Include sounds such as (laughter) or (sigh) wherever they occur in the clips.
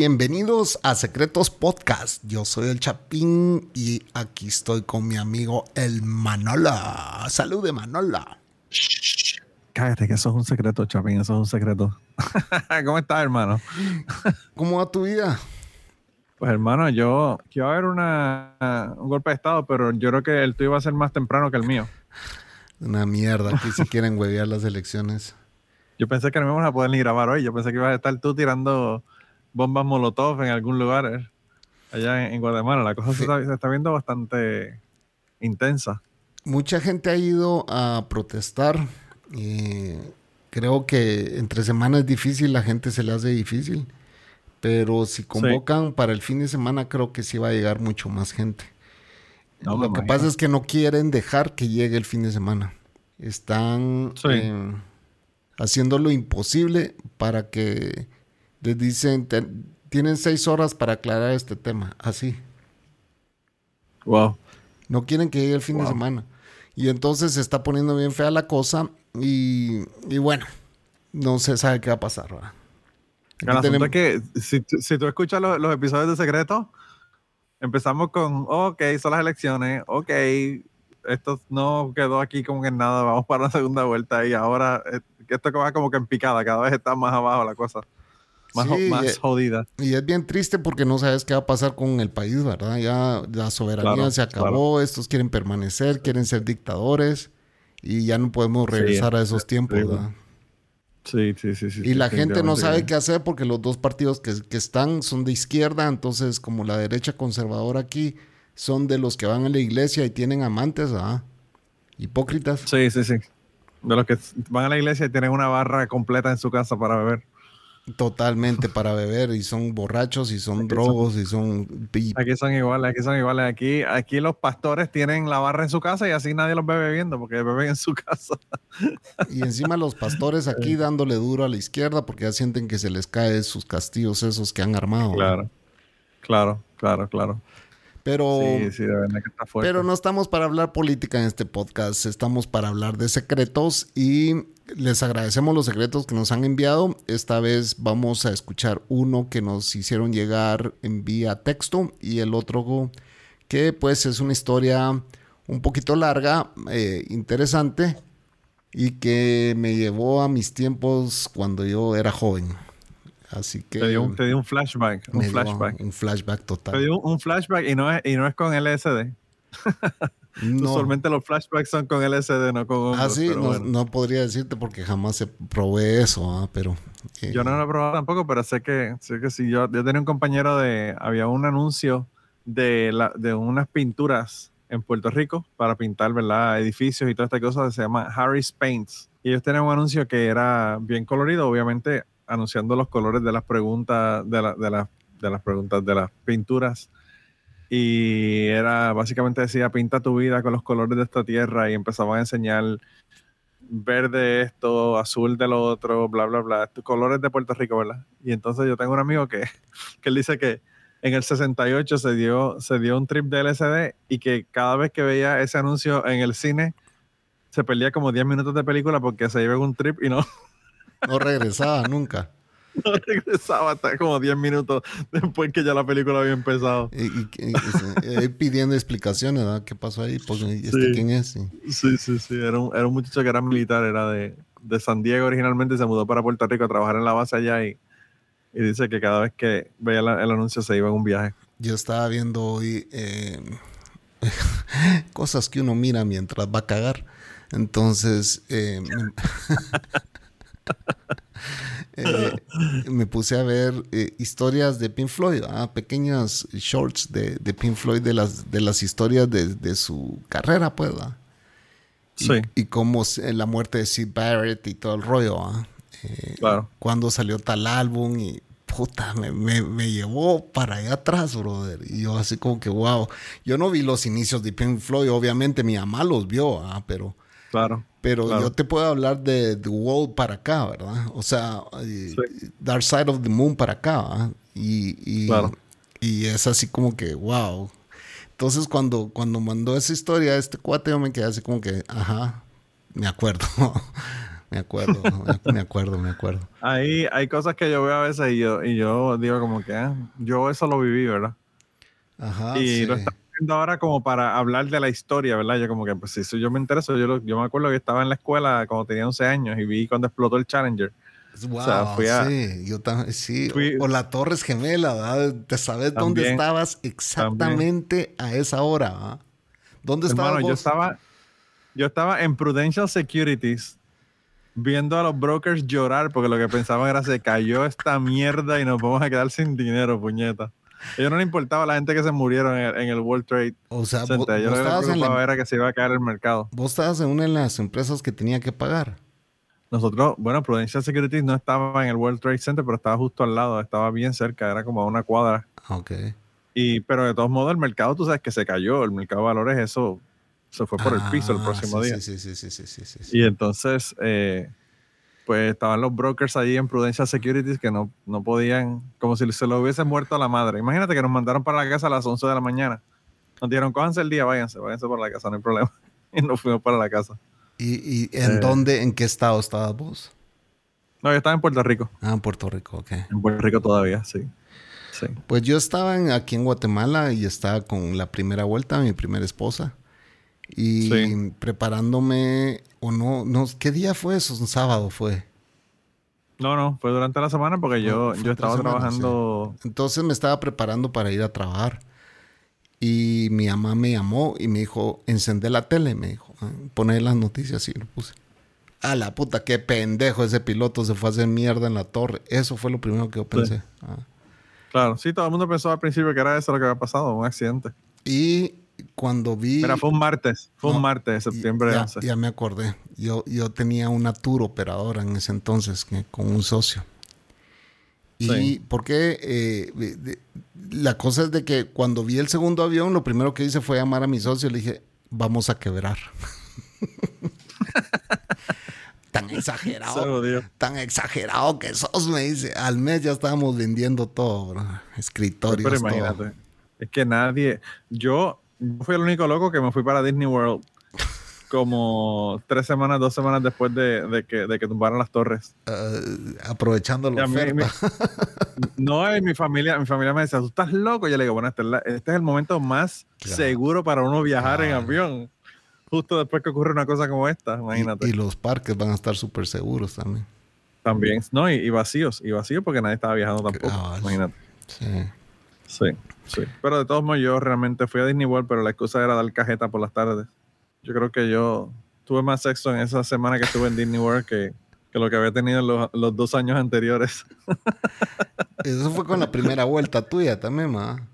Bienvenidos a Secretos Podcast. Yo soy el Chapín y aquí estoy con mi amigo el Manola. Salude, Manola. Cállate, que eso es un secreto, Chapín, eso es un secreto. (laughs) ¿Cómo estás, hermano? (laughs) ¿Cómo va tu vida? Pues, hermano, yo quiero ver una, un golpe de estado, pero yo creo que el tuyo va a ser más temprano que el mío. Una mierda, aquí si quieren huevear las elecciones. (laughs) Yo pensé que no íbamos a poder ni grabar hoy. Yo pensé que ibas a estar tú tirando bombas molotov en algún lugar eh, allá en, Guatemala. La cosa se, está, viendo bastante intensa. Mucha gente ha ido a protestar. Eh, creo que entre semanas es difícil, la gente se le hace difícil. Pero si convocan para el fin de semana, creo que sí va a llegar mucho más gente. Lo que pasa es que no quieren dejar que llegue el fin de semana. Están eh, haciendo lo imposible para que les dicen, tienen seis horas para aclarar este tema. Así. Wow. No quieren que llegue el fin de semana. Y entonces se está poniendo bien fea la cosa. Y, bueno, no se sabe qué va a pasar. El que si, tú escuchas los episodios de Secreto, empezamos con, ok, son las elecciones, ok, esto no quedó aquí como que nada, vamos para la segunda vuelta y ahora eh, esto va como que en picada, cada vez está más abajo la cosa. Más, más jodida. Y es bien triste porque no sabes qué va a pasar con el país, ¿verdad? Ya la soberanía se acabó, estos quieren permanecer, quieren ser dictadores y ya no podemos regresar a esos tiempos, ¿verdad? Sí, sí, sí, sí. Y la gente no sabe qué hacer porque los dos partidos que, están son de izquierda, entonces como la derecha conservadora aquí son de los que van a la iglesia y tienen amantes, ¿ah? Hipócritas. Sí, sí, sí. De los que van a la iglesia y tienen una barra completa en su casa para beber. Totalmente para beber y son borrachos y son drogos y son... Aquí son iguales, aquí son iguales. Aquí, aquí los pastores tienen la barra en su casa y así nadie los ve bebiendo porque beben en su casa. Y encima los pastores (laughs) aquí dándole duro a la izquierda porque ya sienten que se les cae sus castillos esos que han armado. Claro, claro, claro, claro. Pero, pero no estamos para hablar política en este podcast, estamos para hablar de secretos y les agradecemos los secretos que nos han enviado. Esta vez vamos a escuchar uno que nos hicieron llegar en vía texto y el otro que pues es una historia un poquito larga, eh, interesante y que me llevó a mis tiempos cuando yo era joven. Así que... Te dio, un flashback. Un flashback. Un flashback total. Te dio un flashback y no es, y no es con LSD. (laughs) No. Usualmente los flashbacks son con LSD, no con Ah, sí, no, podría decirte porque jamás se probé eso, ¿ah? pero... Eh, yo no lo he probado tampoco, pero sé que, sé que sí. Yo, yo tenía un compañero de... Había un anuncio de, la, de unas pinturas en Puerto Rico para pintar, ¿verdad? Edificios y toda esta cosa que se llama Harris Paints. Y ellos tenían un anuncio que era bien colorido, obviamente anunciando los colores de las preguntas, de, la, de, de las preguntas, de las pinturas y era básicamente decía pinta tu vida con los colores de esta tierra y empezaban a enseñar verde esto, azul de lo otro, bla, bla, bla, colores de Puerto Rico, ¿verdad? Y entonces yo tengo un amigo que, (laughs) que él dice que en el 68 se dio, se dio un trip de LSD y que cada vez que veía ese anuncio en el cine se perdía como 10 minutos de película porque se iba en un trip y no... No regresaba nunca. (laughs) no regresaba hasta como 10 minutos después que ya la película había empezado. Y, pidiendo explicaciones, ¿verdad? ¿Qué pasó ahí? Pues, ¿este quién es? Sí, sí, sí. Era, un, era un muchacho que era militar, era de, de, San Diego originalmente, se mudó para Puerto Rico a trabajar en la base allá y, y dice que cada vez que veía el anuncio se iba en un viaje. yo estaba viendo hoy eh, (laughs) cosas que uno mira mientras va a cagar. Entonces, eh, (laughs) eh, me puse a ver eh, historias de Pink Floyd, ah, pequeñas shorts de, de Pink Floyd de las, de las historias de, de su carrera, pues. ¿va? Y, Sí. y cómo se- la muerte de Sid Barrett y todo el rollo. ¿ah? Eh, Claro. Cuando salió tal álbum y puta, me, me- me llevó para allá atrás, brother. Y yo así como que, wow. Yo no vi los inicios de Pink Floyd, obviamente mi mamá los vio, ah, pero... Claro. Pero Claro. yo te puedo hablar de The Wall para acá, ¿verdad? O sea, eh, Dark Side of the Moon para acá, ¿verdad? Y, y, Claro. y es así como que, wow. Entonces, cuando, cuando mandó esa historia, este cuate, yo me quedé así como que, ajá, me acuerdo. (laughs) me acuerdo, me- acuerdo, me acuerdo. Ahí hay cosas que yo veo a veces y yo, y yo digo como que ah, yo eso lo viví, ¿verdad? Ajá. y sí. lo ahora como para hablar de la historia, ¿verdad? Yo como que, pues si eso yo me intereso, yo, lo- yo me acuerdo que estaba en la escuela cuando tenía 11 años y vi cuando explotó el Challenger. Wow, o sea, fui a- sí, yo también, sí. fui- o la Torres Gemela, ¿verdad? ¿Te sabes dónde estabas exactamente a esa hora? ¿verdad? ¿Dónde estabas Hermano, yo estaba, yo estaba en Prudential Securities viendo a los brokers llorar porque lo que pensaban era se cayó esta mierda y nos vamos a quedar sin dinero, puñeta. A ellos no les importaba la gente que se murieron en el, en el World Trade O sea, vos, Center. Yo vos lo que les estabas en preocupaba la- era que se iba a caer el mercado. vos estabas en una de las empresas que tenía que pagar. Nosotros, bueno, Prudential Securities no estaba en el World Trade Center, pero estaba justo al lado, estaba bien cerca, era como a una cuadra. Ok. Y, pero de todos modos, el mercado, tú sabes que se cayó, el mercado de valores, eso se fue por el piso el Ah, próximo sí, día. Sí, sí, sí, sí, sí, sí, sí. Y entonces, eh, pues estaban los brokers allí en Prudential Securities que no, no podían, como si se lo hubiesen muerto a la madre. Imagínate que nos mandaron para la casa a las 11 de la mañana. Nos dijeron, cójanse el día, váyanse, váyanse para la casa, no hay problema. (laughs) Y nos fuimos para la casa. ¿Y, y en Eh. dónde, en qué estado estabas vos? No, yo estaba en Puerto Rico. Ah, en Puerto Rico, ok. En Puerto Rico todavía, sí. Sí. Pues yo estaba en- aquí en Guatemala y estaba con la primera vuelta, mi primera esposa. Y Sí. preparándome, o no, no, ¿qué día fue eso? Un sábado fue. No, no, fue durante la semana porque yo, yo estaba semana, trabajando. Entonces me estaba preparando para ir a trabajar. Y mi mamá me llamó y me dijo, encendé la tele, me dijo, "Ah, poné las noticias y lo puse. A la puta, qué pendejo ese piloto se fue a hacer mierda en la torre. Eso fue lo primero que yo pensé. Ah. Claro, sí, todo el mundo pensó al principio que era eso lo que había pasado, un accidente. Y cuando vi... Mira, fue un martes, fue No, un martes de septiembre ya, 11. ya me acordé. Yo, yo tenía una tour operadora en ese entonces que- con un socio. Y Sí. porque eh, de- la cosa es de que cuando vi el segundo avión, lo primero que hice fue llamar a mi socio y le dije, vamos a quebrar. (laughs) tan exagerado, tan exagerado que sos, me dice. Al mes ya estábamos vendiendo todo, bro. escritorios. Pero todo. imagínate, es que nadie, yo, yo fui el único loco que me fui para Disney World como tres semanas, dos semanas después de, de que, de que tumbaran las torres. Eh, aprovechando Y la mí-. (laughs) No, y mi familia, mi familia me decía, tú estás loco. Yo le digo, bueno, este es, la- este es el momento más Claro. seguro para uno viajar en avión. Justo después que ocurre una cosa como esta, imagínate. Y, y los parques van a estar súper seguros también. También, no, y, y vacíos, y vacíos porque nadie estaba viajando tampoco. Imagínate. Sí. Sí, sí. Pero de todos modos, yo realmente fui a Disney World, pero la excusa era dar cajeta por las tardes. Yo creo que yo tuve más sexo en esa semana que estuve en Disney World que, que lo que había tenido en los, los dos años anteriores. (laughs) Eso fue con la primera vuelta tuya también, ma.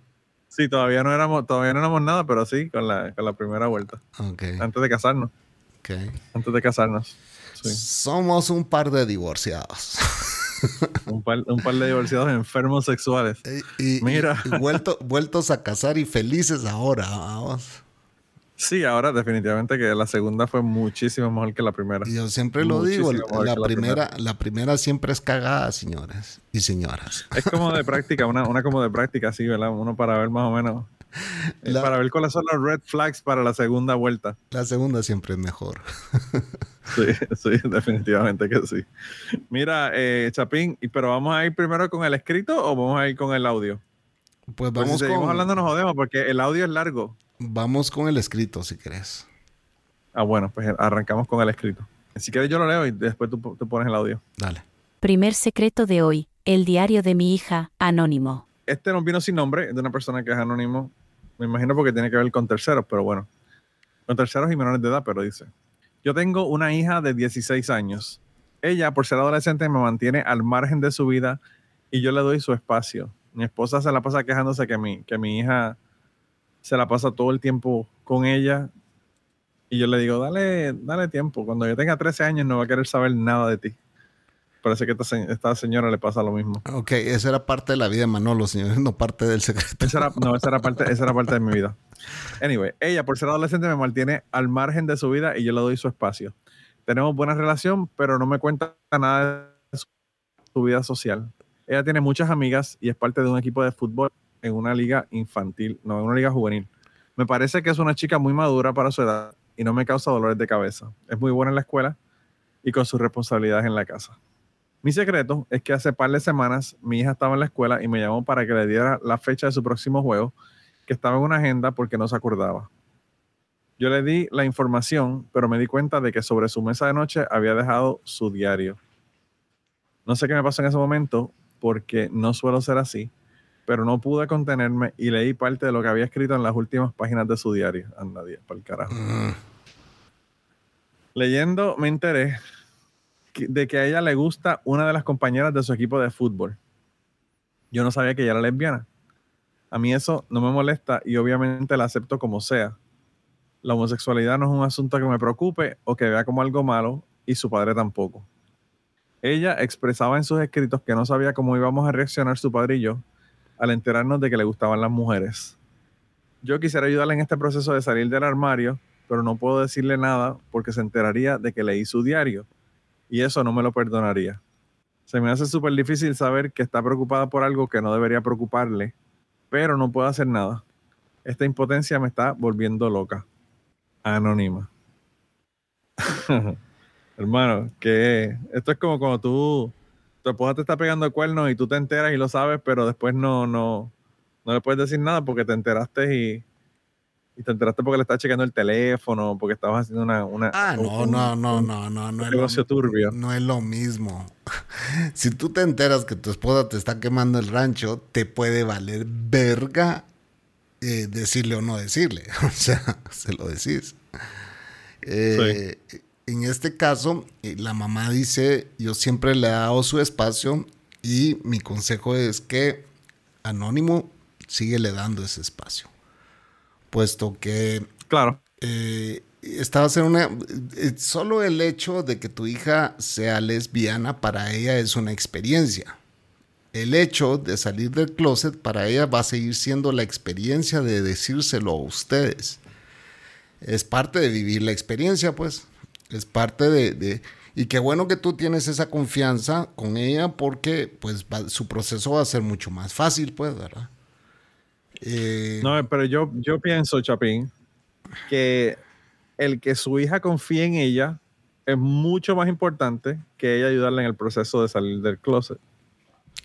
Sí, todavía no éramos, todavía no éramos nada, pero sí, con la, con la primera vuelta. Ok. Antes de casarnos. ok. Antes de casarnos. Sí. Somos un par de divorciados. (laughs) (laughs) Un par, un par de divorciados enfermos sexuales. y, y- Mira. y vuelto- vueltos a casar y felices ahora. vamos. Sí, ahora definitivamente que la segunda fue muchísimo mejor que la primera. Y yo siempre lo digo, Muchísimo la primera, la primera siempre es cagada, señores y señoras. Es como de práctica, una, una como de práctica, sí, ¿verdad? Uno para ver más o menos. Eh, La- Para ver cuáles son los red flags para la segunda vuelta. La segunda siempre es mejor. (laughs) Sí, sí, definitivamente que sí. Mira, eh, Chapín, ¿y- ¿pero vamos a ir primero con el escrito o vamos a ir con el audio? Pues Pues vamos, si seguimos con, hablando nos jodemos porque el audio es largo. vamos con el escrito, si querés. Ah, bueno, pues arrancamos con el escrito. Si quieres yo lo leo y después tú, tú pones el audio. Dale. Primer secreto de hoy, el diario de mi hija, anónimo. este nos vino sin nombre, de una persona que es anónimo. Me imagino porque tiene que ver con terceros, pero bueno. Con terceros y menores de edad, pero dice. Yo tengo una hija de 16 años. Ella, por ser adolescente, me mantiene al margen de su vida y yo le doy su espacio. Mi esposa se la pasa quejándose que mi, que mi hija se la pasa todo el tiempo con ella. Y yo le digo, dale, dale tiempo. Cuando yo tenga 13 años no va a querer saber nada de ti parece que esta, esta, señora le pasa lo mismo. Ok, esa era parte de la vida de Manolo, señor, (laughs) no parte del secreto. no, esa era, parte, esa era parte de mi vida. Anyway, ella por ser adolescente me mantiene al margen de su vida y yo le doy su espacio. Tenemos buena relación, pero no me cuenta nada de su vida social. Ella tiene muchas amigas y es parte de un equipo de fútbol en una liga infantil, no, en una liga juvenil. Me parece que es una chica muy madura para su edad y no me causa dolores de cabeza. Es muy buena en la escuela y con sus responsabilidades en la casa. Mi secreto es que hace par de semanas mi hija estaba en la escuela y me llamó para que le diera la fecha de su próximo juego, que estaba en una agenda porque no se acordaba. Yo le di la información, pero me di cuenta de que sobre su mesa de noche había dejado su diario. No sé qué me pasó en ese momento, porque no suelo ser así, pero no pude contenerme y leí parte de lo que había escrito en las últimas páginas de su diario. Anda, para el carajo. Mm. Leyendo me enteré de que a ella le gusta una de las compañeras de su equipo de fútbol. Yo no sabía que ella era lesbiana. A mí eso no me molesta y obviamente la acepto como sea. La homosexualidad no es un asunto que me preocupe o que vea como algo malo y su padre tampoco. Ella expresaba en sus escritos que no sabía cómo íbamos a reaccionar su padre y yo al enterarnos de que le gustaban las mujeres. Yo quisiera ayudarle en este proceso de salir del armario, pero no puedo decirle nada porque se enteraría de que leí su diario y eso no me lo perdonaría. Se me hace súper difícil saber que está preocupada por algo que no debería preocuparle, pero no puedo hacer nada. Esta impotencia me está volviendo loca. Anónima. (laughs) Hermano, que esto es como cuando tú, tu esposa te está pegando el cuerno y tú te enteras y lo sabes, pero después no, no, no le puedes decir nada porque te enteraste y, y te enteraste porque le estás chequeando el teléfono, porque estabas haciendo una... una ah, no, no, no, no, no, no. Un negocio turbio. No es lo mismo. (laughs) si tú te enteras que tu esposa te está quemando el rancho, te puede valer verga eh, decirle o no decirle. (laughs) o sea, se lo decís. Eh, en este caso, eh, la mamá dice, yo siempre le he dado su espacio y mi consejo es que Anónimo sigue le dando ese espacio puesto que... Claro. Eh, estabas en una... Eh, solo el hecho de que tu hija sea lesbiana para ella es una experiencia. El hecho de salir del closet para ella va a seguir siendo la experiencia de decírselo a ustedes. Es parte de vivir la experiencia, pues. Es parte de... y qué bueno que tú tienes esa confianza con ella porque pues su proceso va a ser mucho más fácil, pues, ¿verdad? Eh, no, pero yo, yo pienso, Chapín, que el que su hija confíe en ella es mucho más importante que ella ayudarle en el proceso de salir del closet.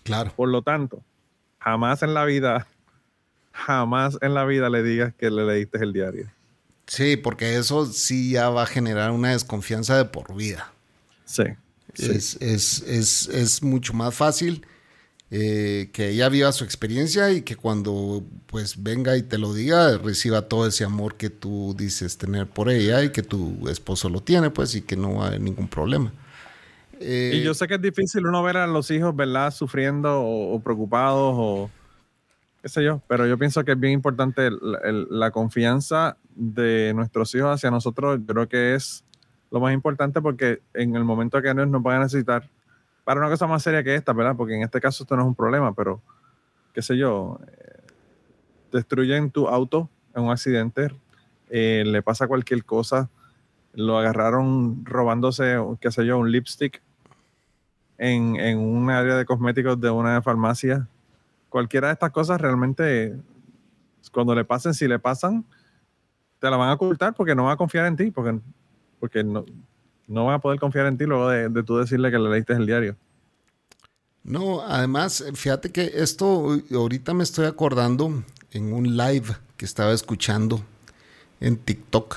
Claro. Por lo tanto, jamás en la vida, jamás en la vida le digas que le leíste el diario. Sí, porque eso sí ya va a generar una desconfianza de por vida. Sí. Es, es, es, es mucho más fácil eh, que ella viva su experiencia y que cuando pues venga y te lo diga, reciba todo ese amor que tú dices tener por ella y que tu esposo lo tiene, pues, y que no va a haber ningún problema. y yo sé que es difícil uno ver a los hijos, ¿verdad?, sufriendo o, preocupados o qué sé yo, pero yo pienso que es bien importante la confianza de nuestros hijos hacia nosotros, creo que es lo más importante porque en el momento que ellos nos van a necesitar, para una cosa más seria que esta, ¿verdad? Porque en este caso esto no es un problema, pero qué sé yo, eh, destruyen tu auto en un accidente, eh, le pasa cualquier cosa, lo agarraron robándose, qué sé yo, un lipstick en, en un área de cosméticos de una farmacia. Cualquiera de estas cosas realmente, cuando le pasen, si le pasan, te la van a ocultar porque no van a confiar en ti, porque, porque no, no van a poder confiar en ti luego de, de tú decirle que le leíste el diario. No, además, fíjate que esto ahorita me estoy acordando en un live que estaba escuchando en TikTok,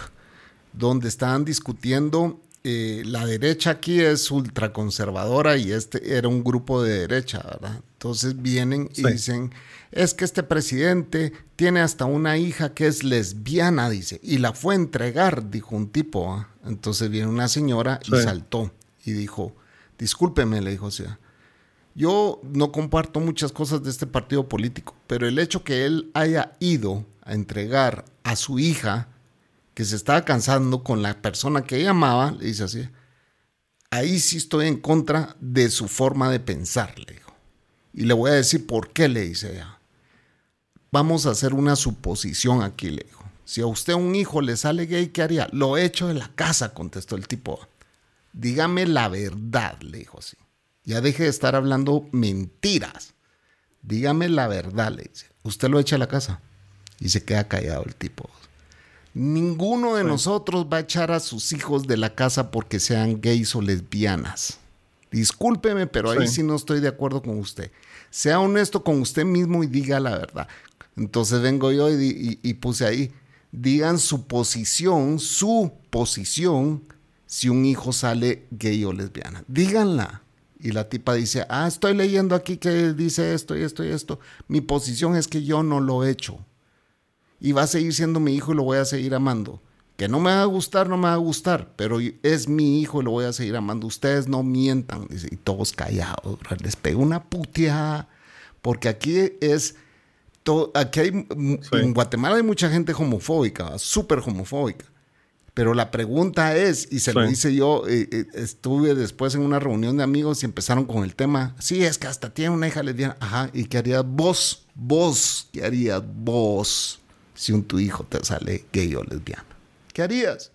donde estaban discutiendo, eh, la derecha aquí es ultraconservadora y este era un grupo de derecha, ¿verdad? Entonces vienen y dicen, es que este presidente tiene hasta una hija que es lesbiana, dice, y la fue a entregar, dijo un tipo. ¿ah? Entonces viene una señora y saltó y dijo, discúlpeme, le dijo, o sea, yo no comparto muchas cosas de este partido político, pero el hecho que él haya ido a entregar a su hija, que se estaba cansando con la persona que ella amaba, le dice así, ahí sí estoy en contra de su forma de pensar, le dijo. Y le voy a decir por qué, le dice ella. Vamos a hacer una suposición aquí, le dijo. Si a usted un hijo le sale gay, ¿qué haría? Lo hecho de la casa, contestó el tipo. Dígame la verdad, le dijo así. Ya deje de estar hablando mentiras. Dígame la verdad, le dice. Usted lo echa a la casa. Y se queda callado el tipo. Ninguno de nosotros va a echar a sus hijos de la casa porque sean gays o lesbianas. Discúlpeme, pero ahí sí. no estoy de acuerdo con usted. Sea honesto con usted mismo y diga la verdad. Entonces vengo yo y puse ahí, digan su posición, su posición, si un hijo sale gay o lesbiana. Díganla. Y la tipa dice, ah, estoy leyendo aquí que dice esto y esto y esto. Mi posición es que yo no lo he hecho. Y va a seguir siendo mi hijo y lo voy a seguir amando. Que no me va a gustar, no me va a gustar, pero es mi hijo y lo voy a seguir amando. Ustedes no mientan. y todos callados. Les pego una puteada. Porque aquí es... Todo, aquí hay... En Guatemala hay mucha gente homofóbica, súper homofóbica. Pero la pregunta es, y se lo hice yo, eh, eh, estuve después en una reunión de amigos y empezaron con el tema, sí, es que hasta tiene una hija lesbiana, ajá, ¿y qué harías vos? Vos, ¿qué harías vos si un tu hijo te sale gay o lesbiana? ¿Qué harías?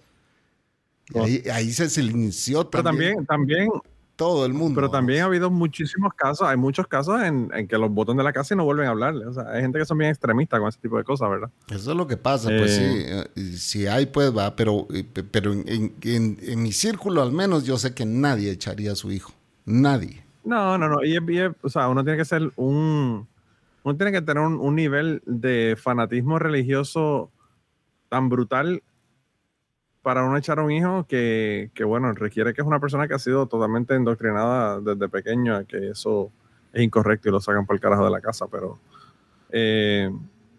Ahí, se, se, inició también. Pero también, también todo el mundo. Pero también ha habido muchísimos casos, hay muchos casos en, que los votan de la casa y no vuelven a hablarle. O sea, hay gente que son bien extremistas con ese tipo de cosas, ¿verdad? Eso es lo que pasa, pues sí. Eh, eh, si hay, pues va, pero, eh, pero en, mi círculo al menos yo sé que nadie echaría a su hijo. Nadie. No, no, no. Y, o sea, uno tiene que ser un. Uno tiene que tener un nivel de fanatismo religioso tan brutal para uno echar a un hijo que, bueno, requiere que es una persona que ha sido totalmente indoctrinada desde pequeño a que eso es incorrecto y lo sacan por el carajo de la casa, pero eh,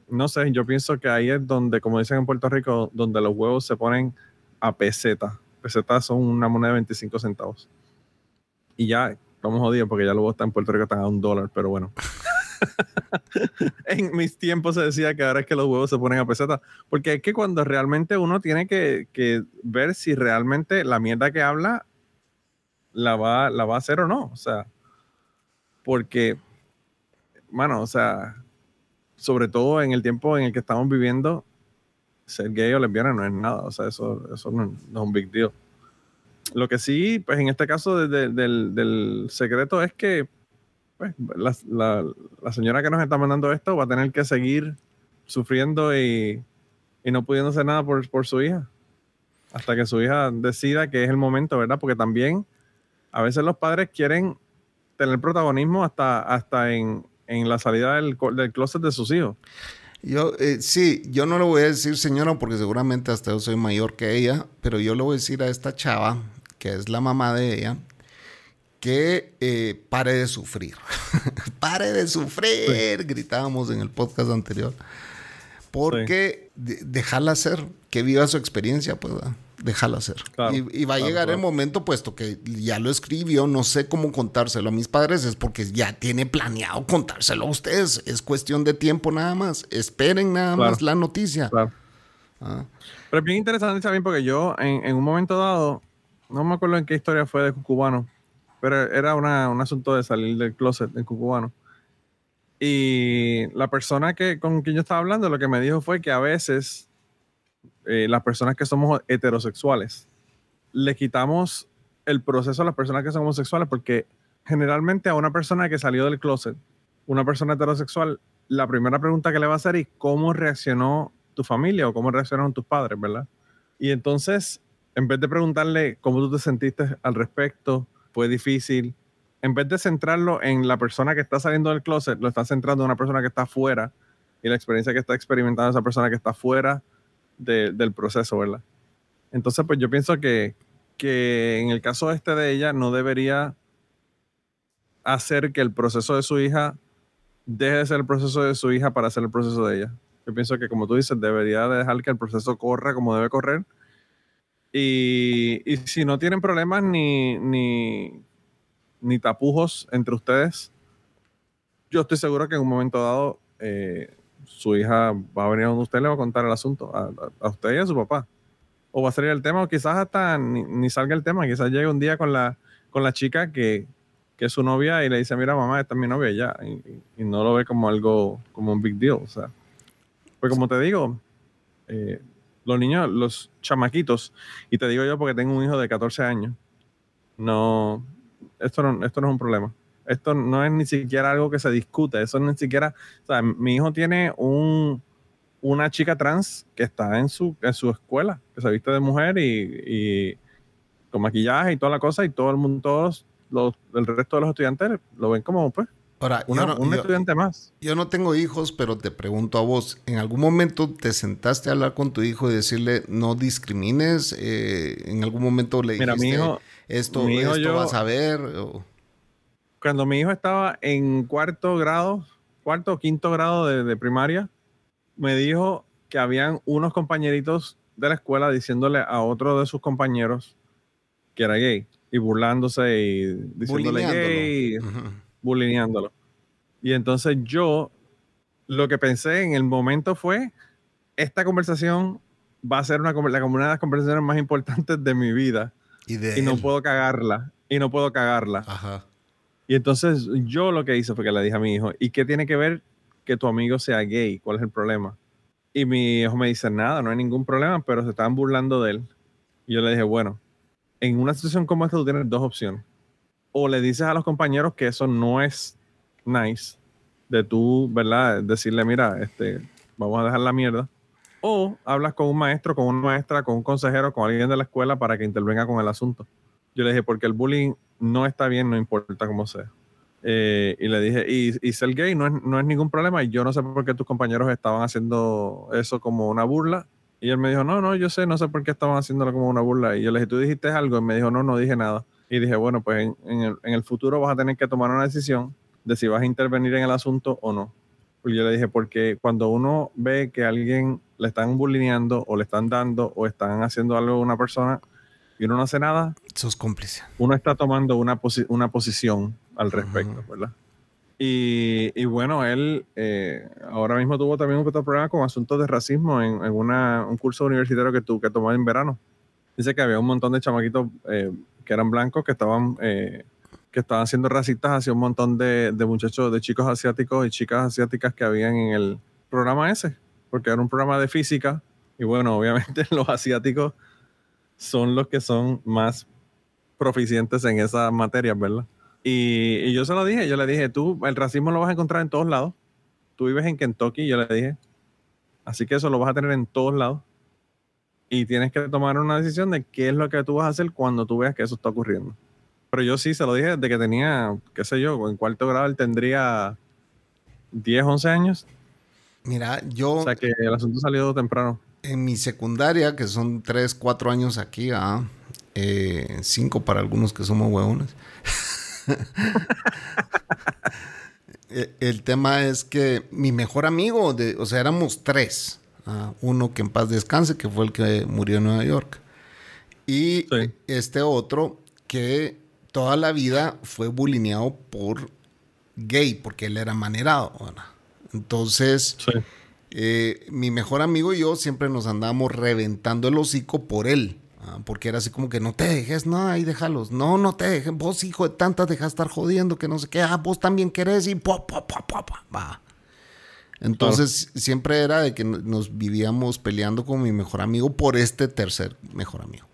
no sé, yo pienso que ahí es donde, como dicen en Puerto Rico, donde los huevos se ponen a peseta. Pesetas son una moneda de 25 centavos. Y ya, vamos jodidos porque ya los huevos están en Puerto Rico están a un dólar, pero bueno. (laughs) (laughs) en mis tiempos se decía que ahora es que los huevos se ponen a peseta. Porque es que cuando realmente uno tiene que, ver si realmente la mierda que habla la va, la va a hacer o no. O sea, porque, bueno, o sea, sobre todo en el tiempo en el que estamos viviendo, ser gay o lesbiana no es nada. O sea, eso, eso no, es un big deal. Lo que sí, pues en este caso del, del secreto es que pues, la, señora que nos está mandando esto va a tener que seguir sufriendo y, no pudiendo hacer nada por, su hija. Hasta que su hija decida que es el momento, ¿verdad? Porque también a veces los padres quieren tener protagonismo hasta, hasta en, la salida del, del, closet de sus hijos. Yo, eh, sí, yo no le voy a decir señora porque seguramente hasta yo soy mayor que ella, pero yo le voy a decir a esta chava, que es la mamá de ella, que eh, pare de sufrir. (laughs) pare de sufrir, gritábamos en el podcast anterior. Porque dejarla ser, que viva su experiencia, pues, déjala ser. y, va a llegar el momento, puesto que ya lo escribió, no sé cómo contárselo a mis padres, es porque ya tiene planeado contárselo a ustedes. Es cuestión de tiempo nada más. Esperen nada más la noticia. Ah. Pero es bien interesante también porque yo en, en, un momento dado, no me acuerdo en qué historia fue de Cubano, pero era una, un asunto de salir del closet en cucubano. Y la persona que, con quien yo estaba hablando lo que me dijo fue que a veces eh, las personas que somos heterosexuales le quitamos el proceso a las personas que son homosexuales porque generalmente a una persona que salió del closet, una persona heterosexual, la primera pregunta que le va a hacer es cómo reaccionó tu familia o cómo reaccionaron tus padres, ¿verdad? Y entonces, en vez de preguntarle cómo tú te sentiste al respecto, fue difícil. En vez de centrarlo en la persona que está saliendo del closet, lo está centrando en una persona que está fuera y la experiencia que está experimentando esa persona que está fuera del proceso, ¿verdad? Entonces, pues yo pienso que, que en el caso este de ella no debería hacer que el proceso de su hija deje de ser el proceso de su hija para hacer el proceso de ella. Yo pienso que, como tú dices, debería dejar que el proceso corra como debe correr. Y, y si no tienen problemas ni, ni, ni tapujos entre ustedes, yo estoy seguro que en un momento dado eh, su hija va a venir a donde usted le va a contar el asunto, a, a, usted y a su papá. O va a salir el tema, o quizás hasta ni, ni, salga el tema, quizás llegue un día con la, con la chica que, que es su novia y le dice, mira mamá, esta es mi novia ya, y, y, no lo ve como algo, como un big deal, o sea. Pues como te digo, eh, los niños, los chamaquitos, y te digo yo porque tengo un hijo de 14 años, no, esto no, esto no es un problema. Esto no es ni siquiera algo que se discute, eso ni siquiera, o sea, mi hijo tiene un, una chica trans que está en su, en su escuela, que se viste de mujer y, y con maquillaje y toda la cosa, y todo el mundo, todos los, el resto de los estudiantes lo ven como, pues, Ahora, una, no, un yo, estudiante más. Yo no tengo hijos, pero te pregunto a vos, ¿en algún momento te sentaste a hablar con tu hijo y decirle no discrimines? Eh, ¿En algún momento le Mira, dijiste mi hijo, esto, mi hijo esto yo- vas a ver? O- cuando mi hijo estaba en cuarto grado, cuarto o quinto grado de, de primaria, me dijo que habían unos compañeritos de la escuela diciéndole a otro de sus compañeros que era gay y burlándose y diciéndole gay, Ujú. Bulineándolo. Y entonces yo lo que pensé en el momento fue, esta conversación va a ser una, la- una de las conversaciones más importantes de mi vida Y de y no puedo cagarla, y no puedo cagarla. Ajá. Y entonces yo lo que hice fue que le dije a mi hijo, ¿y qué tiene que ver que tu amigo sea gay? ¿Cuál es el problema? Y mi hijo me dice, nada, no hay ningún problema, pero se estaban burlando de él. Y yo le dije, bueno, en una situación como esta tú tienes dos opciones. O le dices a los compañeros que eso no es nice, de tú, ¿verdad? Decirle, mira, este, vamos a dejar la mierda. O hablas con un maestro, con una maestra, con un consejero, con alguien de la escuela para que intervenga con el asunto. Yo le dije, porque el bullying no está bien, no importa cómo sea. Eh, y le dije, y, y ser gay no es, no es ningún problema. Y yo no sé por qué tus compañeros estaban haciendo eso como una burla. Y él me dijo, no, no, yo sé, no sé por qué estaban haciéndolo como una burla. Y yo le dije, ¿tú dijiste algo? Y me dijo, no, no dije nada. Y dije, bueno, pues en, en el, en el futuro vas a tener que tomar una decisión de si vas a intervenir en el asunto o no. Y yo le dije, porque cuando uno ve que a alguien le están bullyingando o le están dando o están haciendo algo a una persona y uno no hace nada, Sos cómplice. uno está tomando una, posi- una posición al respecto. ¿verdad? Y, y bueno, él eh, ahora mismo tuvo también un programa con asuntos de racismo en, en una- un curso universitario que, tu, que tomó en verano. Dice que había un montón de chamaquitos eh, que eran blancos que estaban, eh, que estaban siendo racistas hacia un montón de, muchachos, de chicos asiáticos y chicas asiáticas que habían en el programa ese, porque era un programa de física. Y bueno, (laughs) obviamente los asiáticos son los que son más proficientes en esas materias, ¿verdad? Y, y yo se lo dije, yo le dije, tú, el racismo lo vas a encontrar en todos lados. Tú vives en Kentucky, yo le dije. Así que eso lo vas a tener en todos lados. Y tienes que tomar una decisión de qué es lo que tú vas a hacer cuando tú veas que eso está ocurriendo. Pero yo sí se lo dije desde que tenía, qué sé yo, en cuarto grado él tendría 10, 11 años. Mira, yo O sea que el asunto salió temprano. en mi secundaria, que son 3, 4 años aquí, ah, eh, cinco para algunos que somos huevones. (laughs) Eh, El tema es que mi mejor amigo, de, o sea, éramos tres. Uno que en paz descanse, que fue el que murió en Nueva York. Y Sí. este otro que toda la vida fue bulineado por gay, porque él era manerado. ¿verdad? Entonces, Sí. eh, mi mejor amigo y yo siempre nos andábamos reventando el hocico por él. ah, porque era así como que no te dejes, no, ahí déjalos. No, no te dejes. Vos, hijo de tantas, dejas estar jodiendo que no sé qué. Ah, vos también querés y pa, pa, pa, pa, pa, va. Entonces, siempre era de que no- nos vivíamos peleando con mi mejor amigo por este tercer mejor amigo.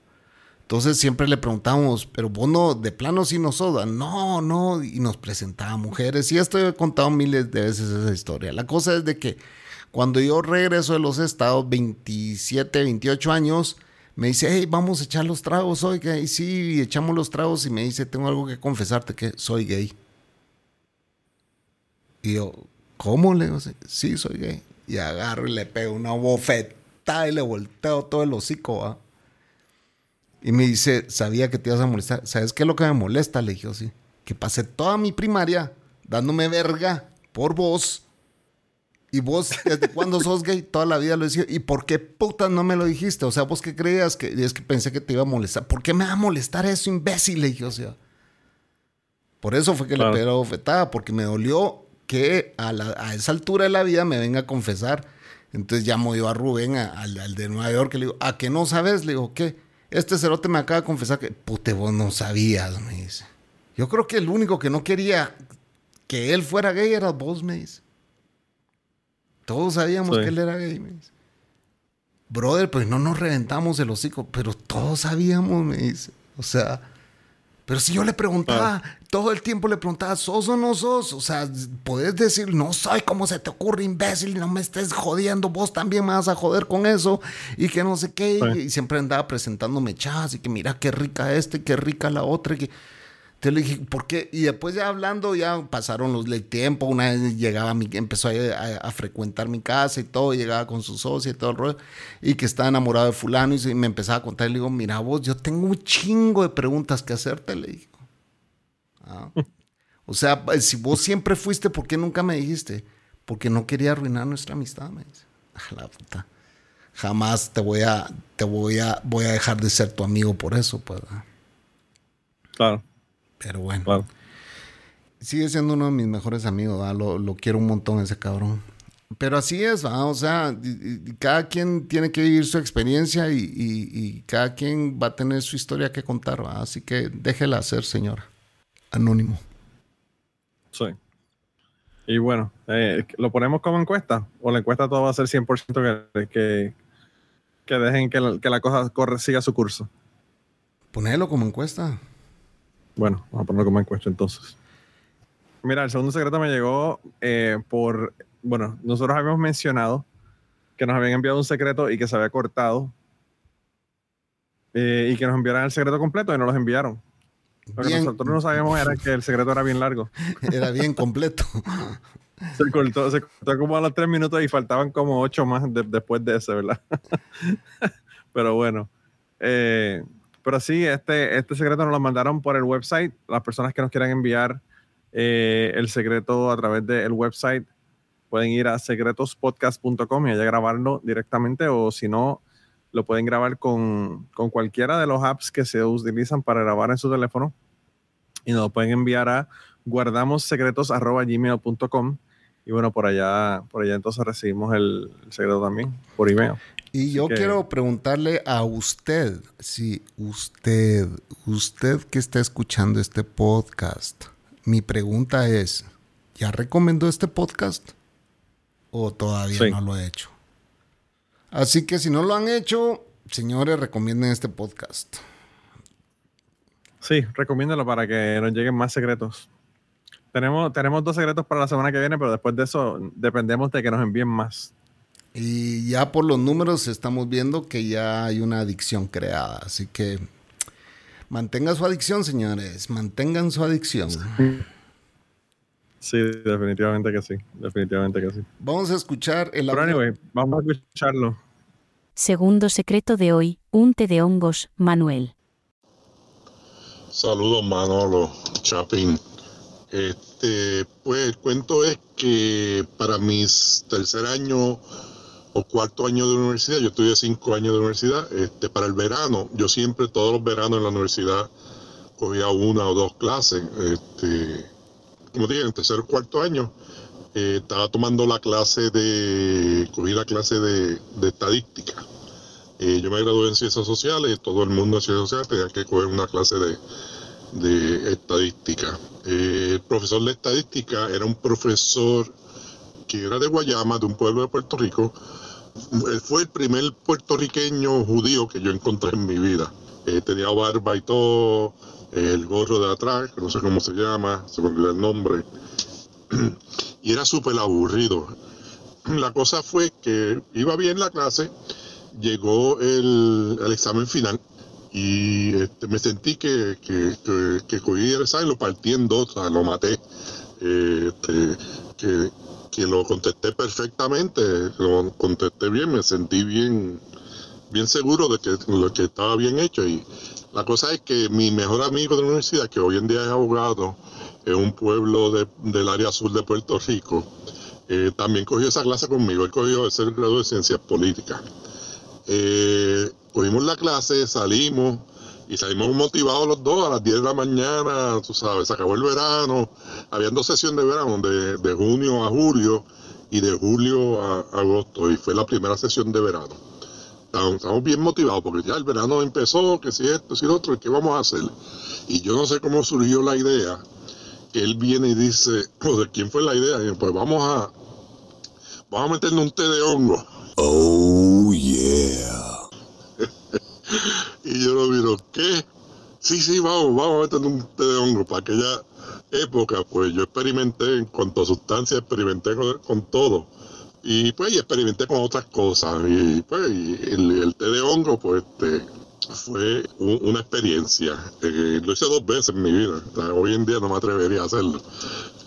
Entonces siempre le preguntábamos, pero vos no, de plano sí nos soda. No, no, y nos presentaba mujeres. Y esto he contado miles de veces esa historia. La cosa es de que cuando yo regreso de los estados, 27, 28 años, me dice, hey, vamos a echar los tragos hoy. que- Y sí, echamos los tragos y me dice, tengo algo que confesarte, que soy gay. Y yo, ¿cómo? Le digo, sí, soy gay. Y agarro y le pego una bofetada y le volteo todo el hocico, ¿va? Y me dice, sabía que te ibas a molestar. ¿Sabes qué es lo que me molesta? Le dije, sí. Que pasé toda mi primaria dándome verga por vos. Y vos, ¿desde cuándo sos gay? Toda la vida lo decía. ¿Y por qué puta no me lo dijiste? O sea, vos qué creías que es que pensé que te iba a molestar. ¿Por qué me va a molestar eso, imbécil? Le dije, o sea. Por eso fue que le pegué la bofetada, porque me dolió que a, a, esa altura de la vida me venga a confesar. Entonces llamo yo a Rubén, al, de Nueva York, y le digo, ¿a qué no sabes? Le digo, ¿qué? Este cerote me acaba de confesar que, pute, vos no sabías, me dice. Yo creo que el único que no quería que él fuera gay era vos, me dice. Todos sabíamos que él era gay, me dice. Brother, pues no nos reventamos el hocico, pero todos sabíamos, me dice. O sea, pero si yo le preguntaba, ah. todo el tiempo le preguntaba, ¿sos o no sos? O sea, podés decir, no soy, ¿cómo se te ocurre, imbécil? No me estés jodiendo, vos también me vas a joder con eso. Y que no sé qué. Y, siempre andaba presentándome chas y que mira qué rica este, qué rica la otra. Y que, te le dije, ¿por qué? Y después ya hablando, ya pasaron los el tiempo. Una vez llegaba, mi, empezó a, frecuentar mi casa y todo, llegaba con su socia y todo el rollo, y que estaba enamorado de fulano y, me empezaba a contar. Y le digo, mira vos, yo tengo un chingo de preguntas que hacerte, le digo. Ah. O sea, si vos siempre fuiste, ¿por qué nunca me dijiste? Porque no quería arruinar nuestra amistad, me dice. (laughs) la puta. Jamás te voy a, te voy a, voy a dejar de ser tu amigo por eso, pues. Claro. Pero bueno. Sigue siendo uno de mis mejores amigos, lo, quiero un montón ese cabrón. Pero así es, o sea, cada quien tiene que vivir su experiencia y, cada quien va a tener su historia que contar, así que déjela hacer, señora. Anónimo. Sí. Y bueno, eh, ¿lo ponemos como encuesta? ¿O la encuesta todo va a ser 100% que, que, que dejen que la, que la cosa corre, siga su curso? Ponelo como encuesta. Bueno, vamos a ponerlo como encuesta entonces. Mira, el segundo secreto me llegó eh, por, bueno, nosotros habíamos mencionado que nos habían enviado un secreto y que se había cortado eh, y que nos enviaran el secreto completo y no los enviaron. Lo que nosotros no sabíamos era que el secreto era bien largo. (laughs) Era bien completo. se, cortó, se cortó como a los tres minutos y faltaban como ocho más después de ese, ¿verdad? (laughs) Pero bueno. Eh, pero sí, este, este secreto nos lo mandaron por el website. Las personas que nos quieran enviar eh, el secreto a través del website pueden ir a secretospodcast.com y allá grabarlo directamente o si no, lo pueden grabar con, con, cualquiera de los apps que se utilizan para grabar en su teléfono y nos lo pueden enviar a guardamossecretos.gmail.com y bueno, por allá, por allá entonces recibimos el, el secreto también por email. Y yo quiero preguntarle a usted, si usted, usted que está escuchando este podcast, mi pregunta es, ¿ya recomendó este podcast? ¿O todavía no lo he hecho? Así que si no lo han hecho, señores, recomienden este podcast. Sí, recomiéndalo para que nos lleguen más secretos. Tenemos, tenemos dos secretos para la semana que viene, pero después de eso dependemos de que nos envíen más. Y ya por los números estamos viendo que ya hay una adicción creada. Así que mantengan su adicción, señores. Mantengan su adicción. Sí, definitivamente que sí. Definitivamente que sí. Vamos a escuchar el Pero anyway, vamos a escucharlo. Segundo secreto de hoy, un té de hongos, Manuel. Saludos Manolo, Chapín. Este, pues el cuento es que para mis tercer año cuarto año de universidad, yo estudié cinco años de universidad, este, para el verano, yo siempre todos los veranos en la universidad cogía una o dos clases, este, como dije, en tercer o cuarto año, eh, estaba tomando la clase de, cogí la clase de, estadística. Eh, yo me gradué en ciencias sociales, todo el mundo en ciencias sociales tenía que coger una clase de, de estadística. Eh, el profesor de estadística era un profesor que era de Guayama, de un pueblo de Puerto Rico, fue el primer puertorriqueño judío que yo encontré en mi vida. Eh, tenía barba y todo, el gorro de atrás, no sé cómo se llama, se me olvidó el nombre. (clears throat) y era súper aburrido. La cosa fue que iba bien la clase, llegó el, examen final y este, me sentí que, que, cogí el examen, lo partí en dos, lo maté. Este, que que lo contesté perfectamente, lo contesté bien, me sentí bien, bien seguro de que lo que estaba bien hecho. Y la cosa es que mi mejor amigo de la universidad, que hoy en día es abogado en un pueblo del área sur de Puerto Rico, eh, también cogió esa clase conmigo. Él cogió ese grado de ciencias políticas. Eh, cogimos la clase, salimos y salimos motivados los dos a las 10 de la mañana, tú sabes, se acabó el verano, habían dos sesiones de verano, de, de junio a julio y de julio a, agosto, y fue la primera sesión de verano. Estamos, bien motivados porque ya el verano empezó, que si esto, si lo otro, ¿qué vamos a hacer? Y yo no sé cómo surgió la idea, él viene y dice, (clears throat) ¿de quién fue la idea? Y pues vamos a, vamos a meterle un té de hongo. Oh, y yo lo miro, ¿qué? Sí, sí, vamos, vamos a meterle un té de hongo. Para aquella época, pues yo experimenté en cuanto a sustancias, experimenté con, todo. Y pues experimenté con otras cosas. Y pues el, té de hongo, pues este, fue una experiencia. Eh, lo hice dos veces en mi vida. hoy en día no me atrevería a hacerlo.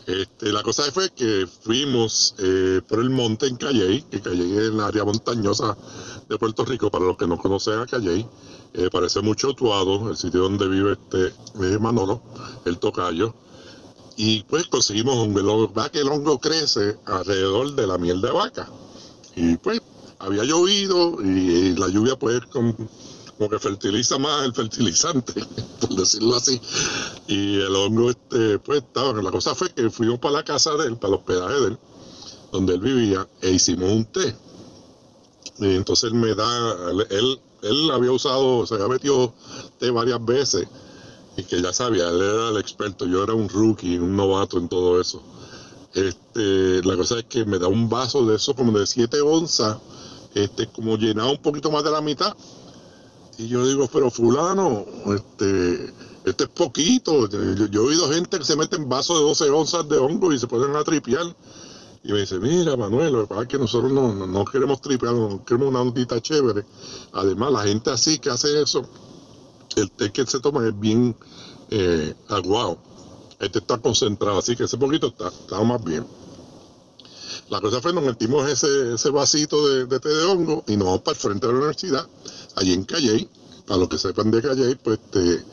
Este, la cosa fue que fuimos eh, por el monte en Calley, que Calley es el área montañosa de Puerto Rico, para los que no conocen a Calley. Eh, parece mucho Tuado, el sitio donde vive este Manolo, el tocayo. Y pues conseguimos hongo. Va que el hongo crece alrededor de la miel de vaca. Y pues había llovido y, la lluvia pues con, como que fertiliza más el fertilizante, (laughs) por decirlo así. Y el hongo, este, pues estaba, la cosa fue que fuimos para la casa de él, para el hospedaje de él, donde él vivía, e hicimos un té. Y entonces él me da, él, él había usado, se había metido té varias veces, y que ya sabía, él era el experto, yo era un rookie, un novato en todo eso. Este, la cosa es que me da un vaso de eso como de 7 onzas, este, como llenado un poquito más de la mitad, y yo digo, pero fulano, este, este es poquito. Yo, he oído gente que se mete en vasos de 12 onzas de hongo y se pueden atripiar. Y me dice, mira, Manuel, lo que pasa es que nosotros no, queremos tripear, no queremos una ondita chévere. Además, la gente así que hace eso, el té que se toma es bien eh, aguado. Este está concentrado, así que ese poquito está, está más bien. La cosa fue, nos metimos ese, ese vasito de, té de hongo y nos vamos para el frente de la universidad allí en Calley, para los que sepan de Calley, pues este,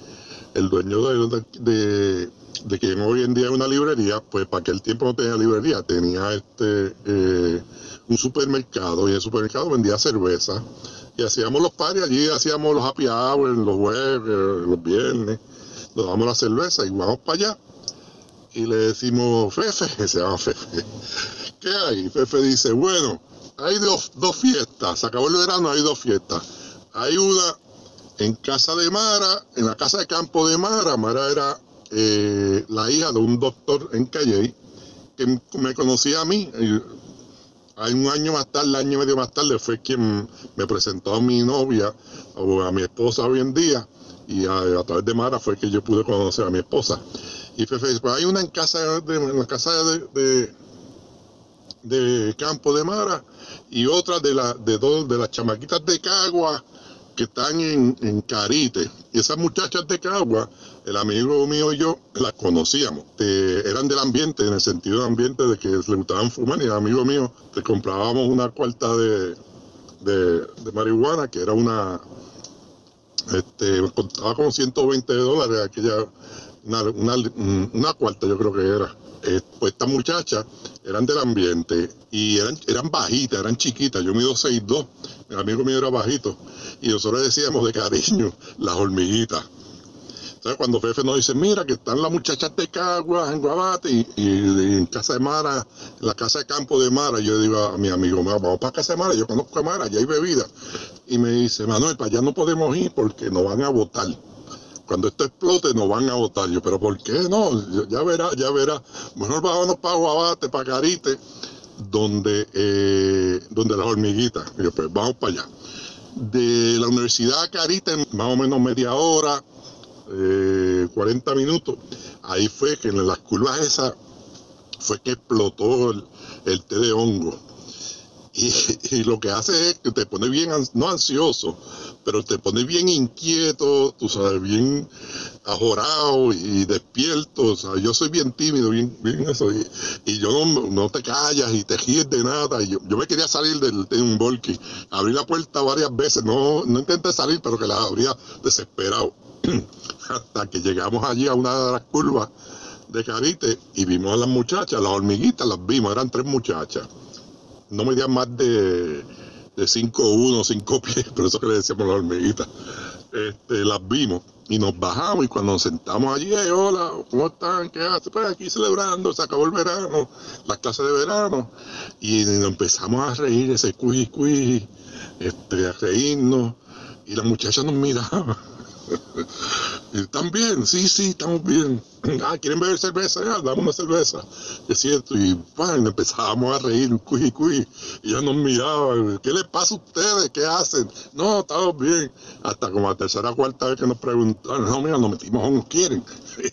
el dueño de, de, de, quien hoy en día es una librería, pues para aquel tiempo no tenía librería, tenía este eh, un supermercado y el supermercado vendía cerveza. Y hacíamos los pares allí, hacíamos los happy hours los jueves, los viernes, nos damos la cerveza y vamos para allá y le decimos, Fefe, (laughs) se llama Fefe, ¿qué hay? Fefe dice, bueno, hay dos, dos fiestas, se acabó el verano, hay dos fiestas hay una en casa de Mara, en la casa de campo de Mara. Mara era eh, la hija de un doctor en Calley que me conocía a mí. Hay un año más tarde, año y medio más tarde, fue quien me presentó a mi novia o a mi esposa hoy en día. Y a, través de Mara fue que yo pude conocer a mi esposa. Y fue, pues hay una en casa de, en la casa de, de, campo de Mara y otra de, la, de, dos, de las chamaquitas de Cagua que están en, Carite. Y esas muchachas de Cagua, el amigo mío y yo las conocíamos. eran del ambiente, en el sentido de ambiente de que les gustaban fumar. Y el amigo mío, te comprábamos una cuarta de, de, marihuana, que era una. Este, costaba como 120 dólares aquella. Una, cuarta, yo creo que era. Eh, pues estas muchachas eran del ambiente y eran, eran bajitas, eran chiquitas. Yo mido 6'2, el amigo mío era bajito. Y nosotros decíamos de cariño, (laughs) las hormiguitas. Entonces cuando Fefe nos dice, mira que están las muchachas de Cagua en Guabate y, en casa de Mara, en la casa de campo de Mara, yo digo a mi amigo, vamos para casa de Mara, yo conozco a Mara, ya hay bebida. Y me dice, Manuel, para allá no podemos ir porque nos van a votar cuando esto explote nos van a votar. Yo, pero ¿por qué no? Ya verá, ya verá. Mejor vámonos para Guabate, para Carite, donde, eh, donde las hormiguitas. yo, pues vamos para allá. De la Universidad a Carite, más o menos media hora, 40 eh, minutos. Ahí fue que en las curvas esas fue que explotó el, té de hongo. (laughs) Y, lo que hace es que te pone bien, no ansioso, pero te pone bien inquieto, tú sabes, bien ajorado y despierto. O sea, yo soy bien tímido, bien, bien eso. Y, yo no, te callas y te ríes de nada. Y yo, me quería salir del, de un. Abrí la puerta varias veces. No, no intenté salir, pero que la abría desesperado. (clears throat) Hasta que llegamos allí a una de las curvas de Carite y vimos a las muchachas, las hormiguitas las vimos, eran tres muchachas no medían más de, de 5'1, 5 (laughs) pies, por eso que le decíamos las hormiguitas. Este, las vimos y nos bajamos y cuando nos sentamos allí, hola, ¿cómo están? ¿Qué hacen? Pues aquí celebrando, se acabó el verano, las clases de verano, y nos empezamos a reír, ese cuí, cuí, este, a reírnos, y las muchachas nos miraban. (laughs) ¿Están bien? Sí, sí, estamos bien. (clears throat) Ah, ¿quieren beber cerveza? Ya, dame una cerveza. Es cierto. Y bueno, empezábamos a reír, cuy. Y ya nos miraban. ¿Qué les pasa a ustedes? ¿Qué hacen? No, estamos bien. Hasta como la tercera o cuarta vez que nos preguntaron, no, mira, nos metimos nos (laughs) quieren.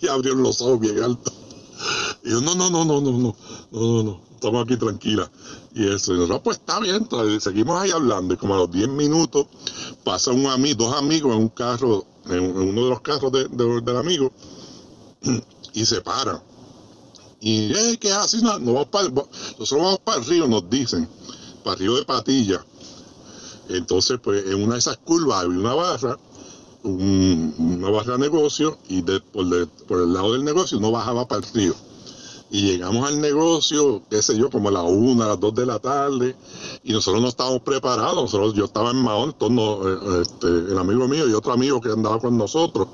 Y abrieron los ojos bien altos. Y yo, no, no, no, no, no, no, no, no, no, estamos aquí tranquilas. Y eso, y nosotros, pues está bien, seguimos ahí hablando. Y como a los 10 minutos pasa un amigo, dos amigos en un carro en, uno de los carros del amigo y se para. Y, ¿qué haces? No, vamos para, nosotros vamos para el río, nos dicen, para el río de Patilla. Entonces, pues en una de esas curvas había una barra, una barra de negocio, y por, por, el lado del negocio no bajaba para el río. Y llegamos al negocio, qué sé yo, como a las una, a las dos de la tarde, y nosotros no estábamos preparados. Nosotros, yo estaba en Mahón, eh, este, el amigo mío y otro amigo que andaba con nosotros,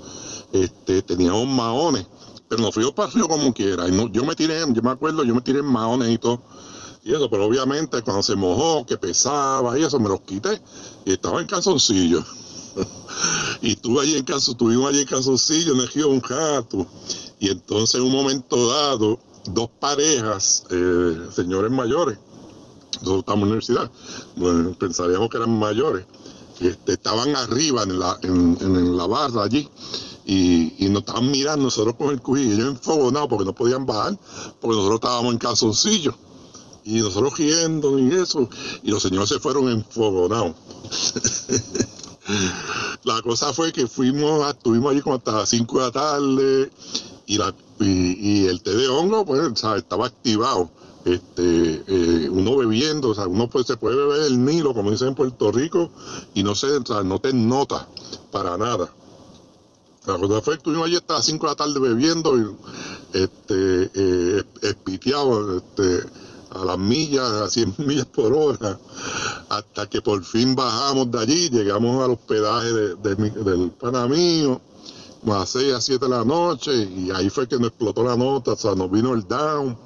este, teníamos maones, pero nos fuimos para río como quiera. Y no, yo me tiré, yo me acuerdo, yo me tiré en maones y todo. Y eso, pero obviamente cuando se mojó, que pesaba y eso, me los quité. Y estaba en calzoncillo. (laughs) y estuve allí en calzoncillo, estuvimos allí en calzoncillo en el un rato. Y entonces en un momento dado, dos parejas, eh, señores mayores, nosotros estamos en la universidad, bueno, pensaríamos que eran mayores, este, estaban arriba en la, en, la barra allí. Y, nos estaban mirando nosotros con el cují, ellos enfogonados porque no podían bajar, porque nosotros estábamos en calzoncillo. Y nosotros riendo y eso, y los señores se fueron enfogonados. (laughs) la cosa fue que fuimos, estuvimos allí como hasta las 5 de la tarde y la y, el té de hongo, pues, estaba activado. Este, eh, uno bebiendo, o sea, uno pues, se puede beber el Nilo, como dicen en Puerto Rico, y no se, no te nota para nada. La cosa fue que estuvimos allí hasta las 5 de la tarde bebiendo, y, este, eh, este, a las millas, a 100 (laughs) millas por hora, hasta que por fin bajamos de allí, llegamos al hospedaje de, del pana mío, a 6 a 7 de la noche y ahí fue que nos explotó la nota, o sea, nos vino el down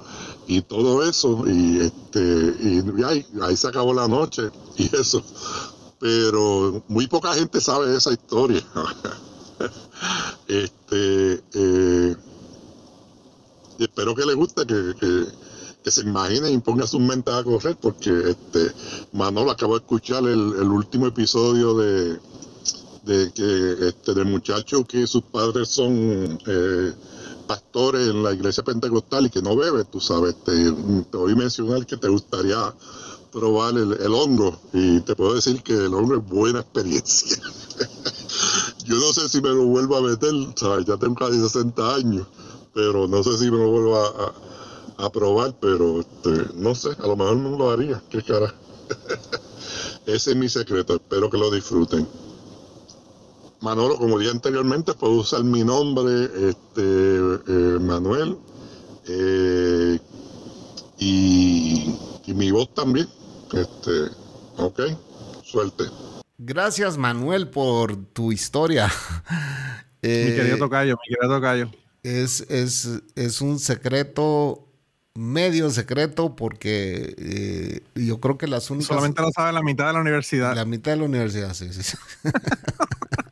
y todo eso y este y ahí, ahí se acabó la noche (laughs) y eso. Pero muy poca gente sabe esa historia. (laughs) este eh, espero que le guste, que, se imaginen y ponga sus mentes a correr, porque este Manolo acabo de escuchar el último episodio de de que este del muchacho que sus padres son eh, pastores en la iglesia pentecostal y que no bebe, tú sabes, te, te oí mencionar que te gustaría probar el, hongo y te puedo decir que el hongo es buena experiencia. (laughs) Yo no sé si me lo vuelvo a meter, ¿sabes? ya tengo casi 60 años, pero no sé si me lo vuelvo a, probar, pero este, no sé, a lo mejor no lo haría, qué cara. (laughs) Ese es mi secreto, espero que lo disfruten. Manolo, como dije anteriormente, puedo usar mi nombre, este, eh, Manuel, eh, y, mi voz también. Este, ok, suerte. Gracias, Manuel, por tu historia. mi querido eh, Tocayo, mi querido Tocayo. Es, es, es un secreto medio secreto porque yo creo que las únicas... Solamente lo sabe la mitad de la universidad. La mitad de la universidad, sí, sí. (laughs)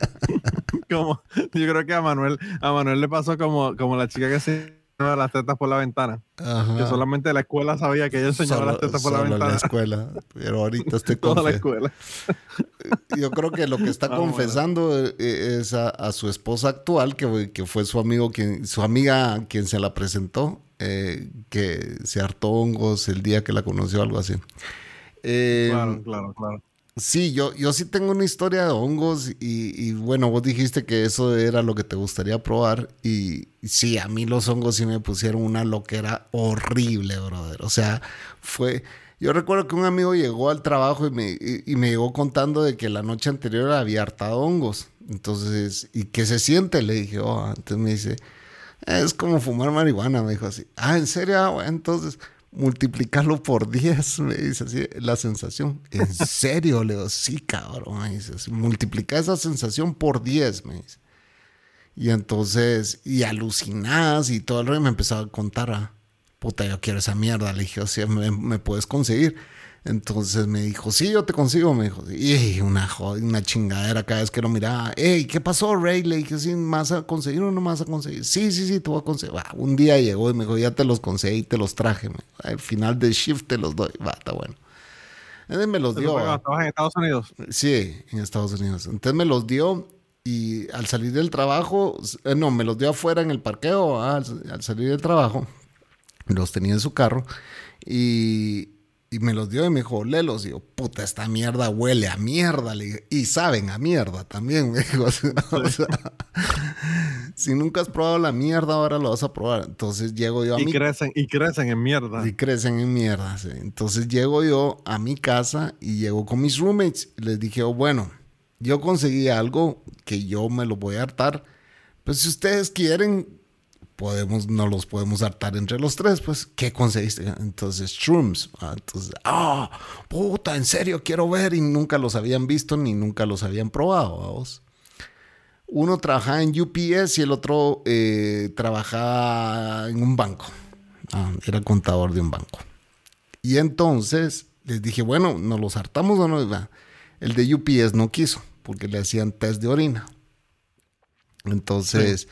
como, yo creo que a Manuel, a Manuel le pasó como, como la chica que se las tetas por la ventana. Que solamente la escuela sabía que ella enseñaba las tetas por la ventana. la escuela, pero ahorita estoy (laughs) Toda la escuela. (laughs) Yo creo que lo que está (laughs) ah, confesando eh, es a, su esposa actual, que, que, fue su amigo, quien, su amiga quien se la presentó, eh, que se hartó hongos el día que la conoció, algo así. Eh, Claro, claro, claro. Sí, yo, yo sí tengo una historia de hongos y, y bueno, vos dijiste que eso era lo que te gustaría probar y sí, a mí los hongos sí me pusieron una loquera horrible, brother. O sea, fue... Yo recuerdo que un amigo llegó al trabajo y me, y, me llegó contando de que la noche anterior había hartado hongos. Entonces, ¿y qué se siente? Le dije, oh, entonces me dice, es como fumar marihuana, me dijo así. Ah, ¿en serio? Ah, entonces multiplicarlo por 10, me dice así, la sensación. ¿En (laughs) serio? Le digo, sí, cabrón, me dice así, multiplica esa sensación por 10, me dice. Y entonces, y alucinadas y todo el rollo me empezó a contar, ah, puta, yo quiero esa mierda. Le dije, o sea, ¿me, me puedes conseguir? Entonces me dijo, sí, yo te consigo, me dijo. Y una, una chingadera cada vez que lo miraba. Hey, ¿qué pasó, Ray? Le dije, sí, ¿me vas a conseguir o no vas a conseguir? Sí, sí, sí, te voy a conseguir. Va, un día llegó y me dijo, ya te los conseguí te los traje. me. Al final del shift te los doy. Va, está bueno. Entonces me los ¿Te dio. ¿Estabas en Estados Unidos? Sí, en Estados Unidos. Entonces me los dio y al salir del trabajo, eh, no, me los dio afuera en el parqueo, ah, al, al salir del trabajo, los tenía en su carro y, y me los dio y me dijo, léelos. Y yo, puta, esta mierda huele a mierda. Le y saben a mierda también, (laughs) me dijo. O sea, (laughs) si nunca has probado la mierda, ahora lo vas a probar. Entonces llego yo a Y mi crecen, y crecen en mierda. y crecen en mierda. sí. Entonces llego yo a mi casa y llego con mis roommates. Y les dije, oh, bueno, yo conseguí algo que yo me lo voy a hartar. Pues si ustedes quieren, podemos, no los podemos hartar entre los tres. Pues, ¿qué conseguiste? Entonces, shrooms. Ah, Entonces, ah, puta, en serio, quiero ver. Y nunca los habían visto ni nunca los habían probado. vamos. Uno trabajaba en UPS y el otro eh, trabajaba en un banco. Ah, era contador de un banco. Y entonces les dije, bueno, ¿nos los hartamos o no? El de UPS no quiso porque le hacían test de orina. Entonces,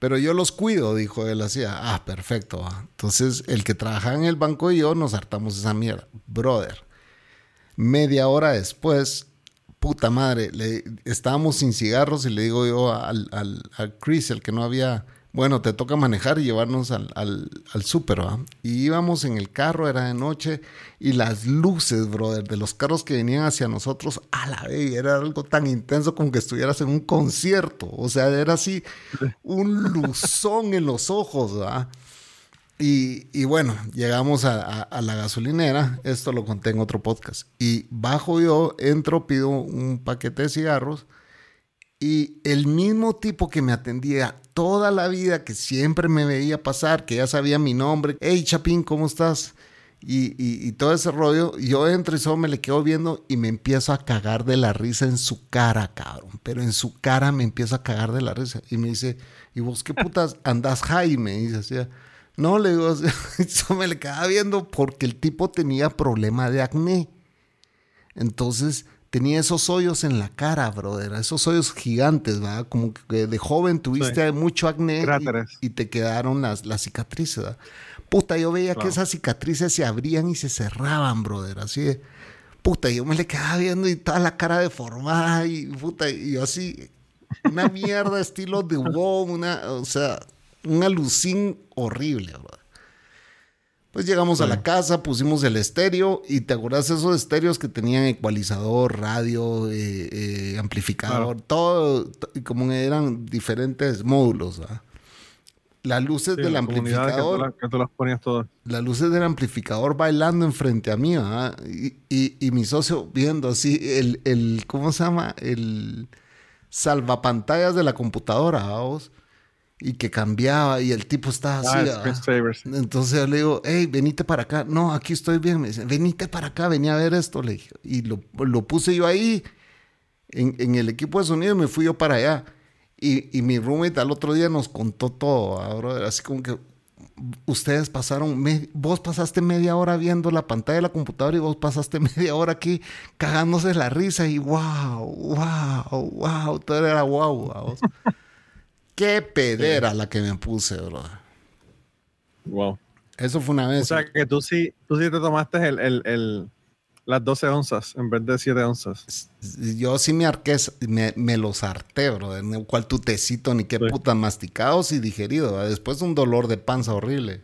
pero yo los cuido, dijo él así. Ah, perfecto. Entonces, el que trabajaba en el banco y yo nos hartamos esa mierda. Brother, media hora después, puta madre, le, estábamos sin cigarros y le digo yo al, al, al Chris, el que no había, bueno, te toca manejar y llevarnos al, al, al súper, ¿va? Y íbamos en el carro, era de noche, y las luces, brother, de los carros que venían hacia nosotros, a la vez, era algo tan intenso como que estuvieras en un concierto, o sea, era así, un luzón en los ojos, ¿va? Y, y bueno, llegamos a, a- a la gasolinera, esto lo conté en otro podcast, y bajo yo, entro, pido un paquete de cigarros, y el mismo tipo que me atendía toda la vida, que siempre me veía pasar, que ya sabía mi nombre, hey Chapín, ¿cómo estás? Y, y- y todo ese rollo, yo entro y solo me le quedo viendo y me empiezo a cagar de la risa en su cara, cabrón. Pero en su cara me empiezo a cagar de la risa. Y me dice, ¿y vos qué (laughs) putas andas high? Me dice así. No, le digo, eso (laughs) me le quedaba viendo porque el tipo tenía problema de acné. Entonces tenía esos hoyos en la cara, brother, esos hoyos gigantes, ¿verdad? Como que de joven tuviste mucho acné y, y te quedaron las, las cicatrices, ¿verdad? Puta, yo veía que Wow. esas cicatrices se abrían y se cerraban, brother, así de... Puta, yo me le quedaba viendo y toda la cara deformada y puta, y yo así, una mierda (laughs) estilo de Wong, una, o sea, un alucín horrible, brother. Pues llegamos a la casa, pusimos el estéreo y te acuerdas esos estéreos que tenían ecualizador, radio, eh, eh, amplificador, Claro. todo, como eran diferentes módulos. ¿ah? Las luces Sí, del la amplificador, que tú las ponías todas. las luces del amplificador bailando enfrente a mí, ¿ah? y, y- y mi socio viendo así el, el, ¿cómo se llama? El salvapantallas de la computadora, vamos, y que cambiaba y el tipo estaba así. Ah, ¿ah? screensavers. Entonces yo le digo, hey, venite para acá. No, aquí estoy bien. Me dice, venite para acá, venía a ver esto. Le dije, y lo, lo puse yo ahí en, en el equipo de sonido y me fui yo para allá. Y, y mi roommate al otro día nos contó todo, ah, brother, así como que ustedes pasaron, me- vos pasaste media hora viendo la pantalla de la computadora y vos pasaste (laughs) media hora aquí cagándose la risa y wow, wow, wow, todo era wow, vamos. Qué pedera la que me puse, brother. Wow. Eso fue una vez. O sea que tú sí, tú sí te tomaste el, el, el- las 12 onzas en vez de 7 onzas. Yo sí me arqué, me, me los harté, bro. Cual tu tecito ni qué Sí. puta masticados y digerido. ¿verdad? Después un dolor de panza horrible.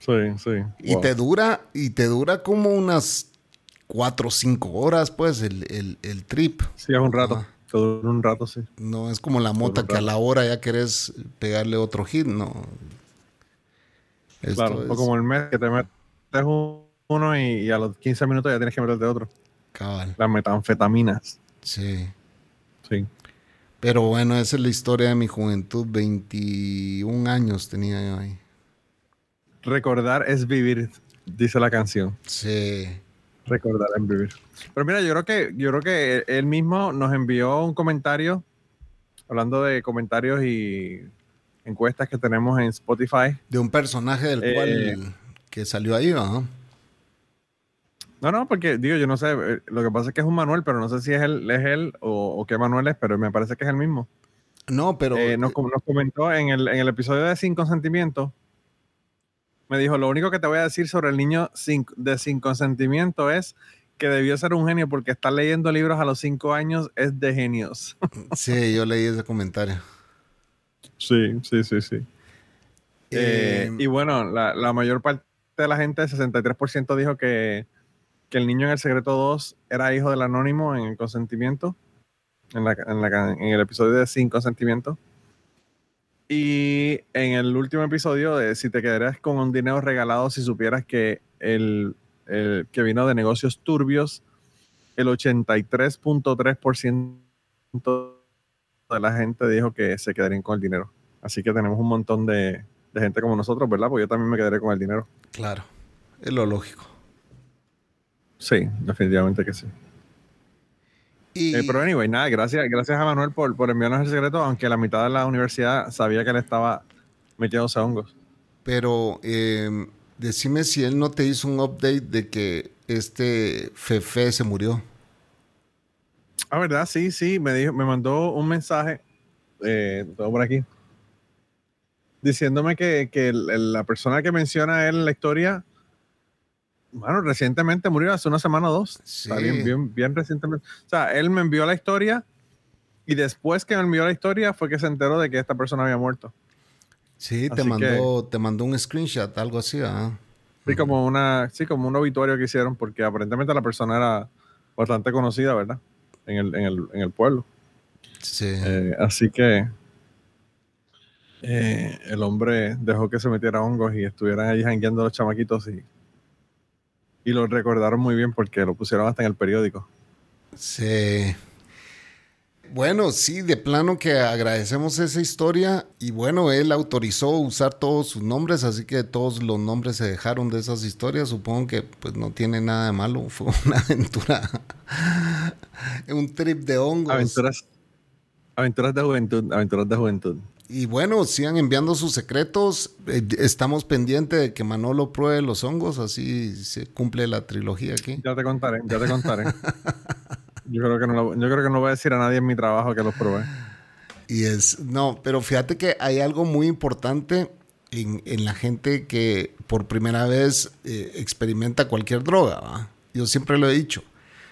Sí, sí. Y Wow. te dura, y te dura como unas cuatro o cinco horas, pues, el, el, el trip. Sí, es un rato. Ajá. Todo un rato, sí. No es como la mota que a la hora ya querés pegarle otro hit, no. Esto claro. es O como el mes que te metes un- uno y, y a los 15 minutos ya tienes que meterte otro. cabal. Las metanfetaminas. Sí. Sí. Pero bueno, esa es la historia de mi juventud. 21 años tenía yo ahí. Recordar es vivir, dice la canción. Sí. Recordar es vivir. Pero mira, yo creo que yo creo que él mismo nos envió un comentario hablando de comentarios y encuestas que tenemos en Spotify. De un personaje del Eh, cual que salió ahí, ¿verdad? No, no, porque digo, yo no sé, eh, lo que pasa es que es un Manuel, pero no sé si es él, es él o, o qué Manuel es, pero me parece que es el mismo. No, pero Eh, nos, com- nos comentó en el, en el episodio de Sin Consentimiento, me dijo, lo único que te voy a decir sobre el niño sin- de Sin Consentimiento es que debió ser un genio porque estar leyendo libros a los cinco años es de genios. (laughs) sí, yo leí ese comentario. Sí, sí, sí, sí. Eh, Eh, y bueno, la, la mayor parte de la gente, 63% dijo que, que el niño en el secreto 2 era hijo del anónimo en el consentimiento, en, la, en, la- en el episodio de Sin Consentimiento. Y en el último episodio de Si te quedarías con un dinero regalado si supieras que el, el que vino de negocios turbios, el 83.3% de la gente dijo que se quedarían con el dinero. Así que tenemos un montón de, de gente como nosotros, ¿verdad? Porque yo también me quedaré con el dinero. claro, es lo lógico. Sí, definitivamente que sí. Y, Eh, pero anyway, nada, gracias, gracias a Manuel por, por enviarnos el secreto, aunque la mitad de la universidad sabía que él estaba metiéndose hongos. pero eh, decime si él no te hizo un update de que este Fefe se murió. Ah, ¿verdad? Sí, sí, me dijo, me mandó un mensaje, eh, todo por aquí, diciéndome que, que el- el- la persona que menciona él en la historia, bueno, recientemente murió hace una semana o dos. Sí. Está bien, bien, bien recientemente. O sea, él me envió la historia y después que me envió la historia fue que se enteró de que esta persona había muerto. Sí, te mandó, te mandó un screenshot, algo así, ¿ah? Sí, como una, sí, como un obituario que hicieron, porque aparentemente la persona era bastante conocida, ¿verdad? En el, en el, en el pueblo. Sí. Eh, así que eh, el hombre dejó que se metiera hongos y estuvieran allí jangueando los chamaquitos y, y lo recordaron muy bien porque lo pusieron hasta en el periódico. Sí. Bueno, sí, de plano que agradecemos esa historia y bueno, él autorizó usar todos sus nombres, así que todos los nombres se dejaron de esas historias. Supongo que pues no tiene nada de malo, (laughs) fue una aventura, un trip de hongos. Aventuras, aventuras de juventud, aventuras de juventud. Y bueno, sigan enviando sus secretos. Eh, Estamos pendientes de que Manolo pruebe los hongos, así se cumple la trilogía aquí. Ya te contaré, ya te contaré. (laughs) Yo creo que no, lo- yo creo que no voy a decir a nadie en mi trabajo que los probé. Y es, no, pero fíjate que hay algo muy importante en, en la gente que por primera vez eh, experimenta cualquier droga. ¿va? Yo siempre lo he dicho.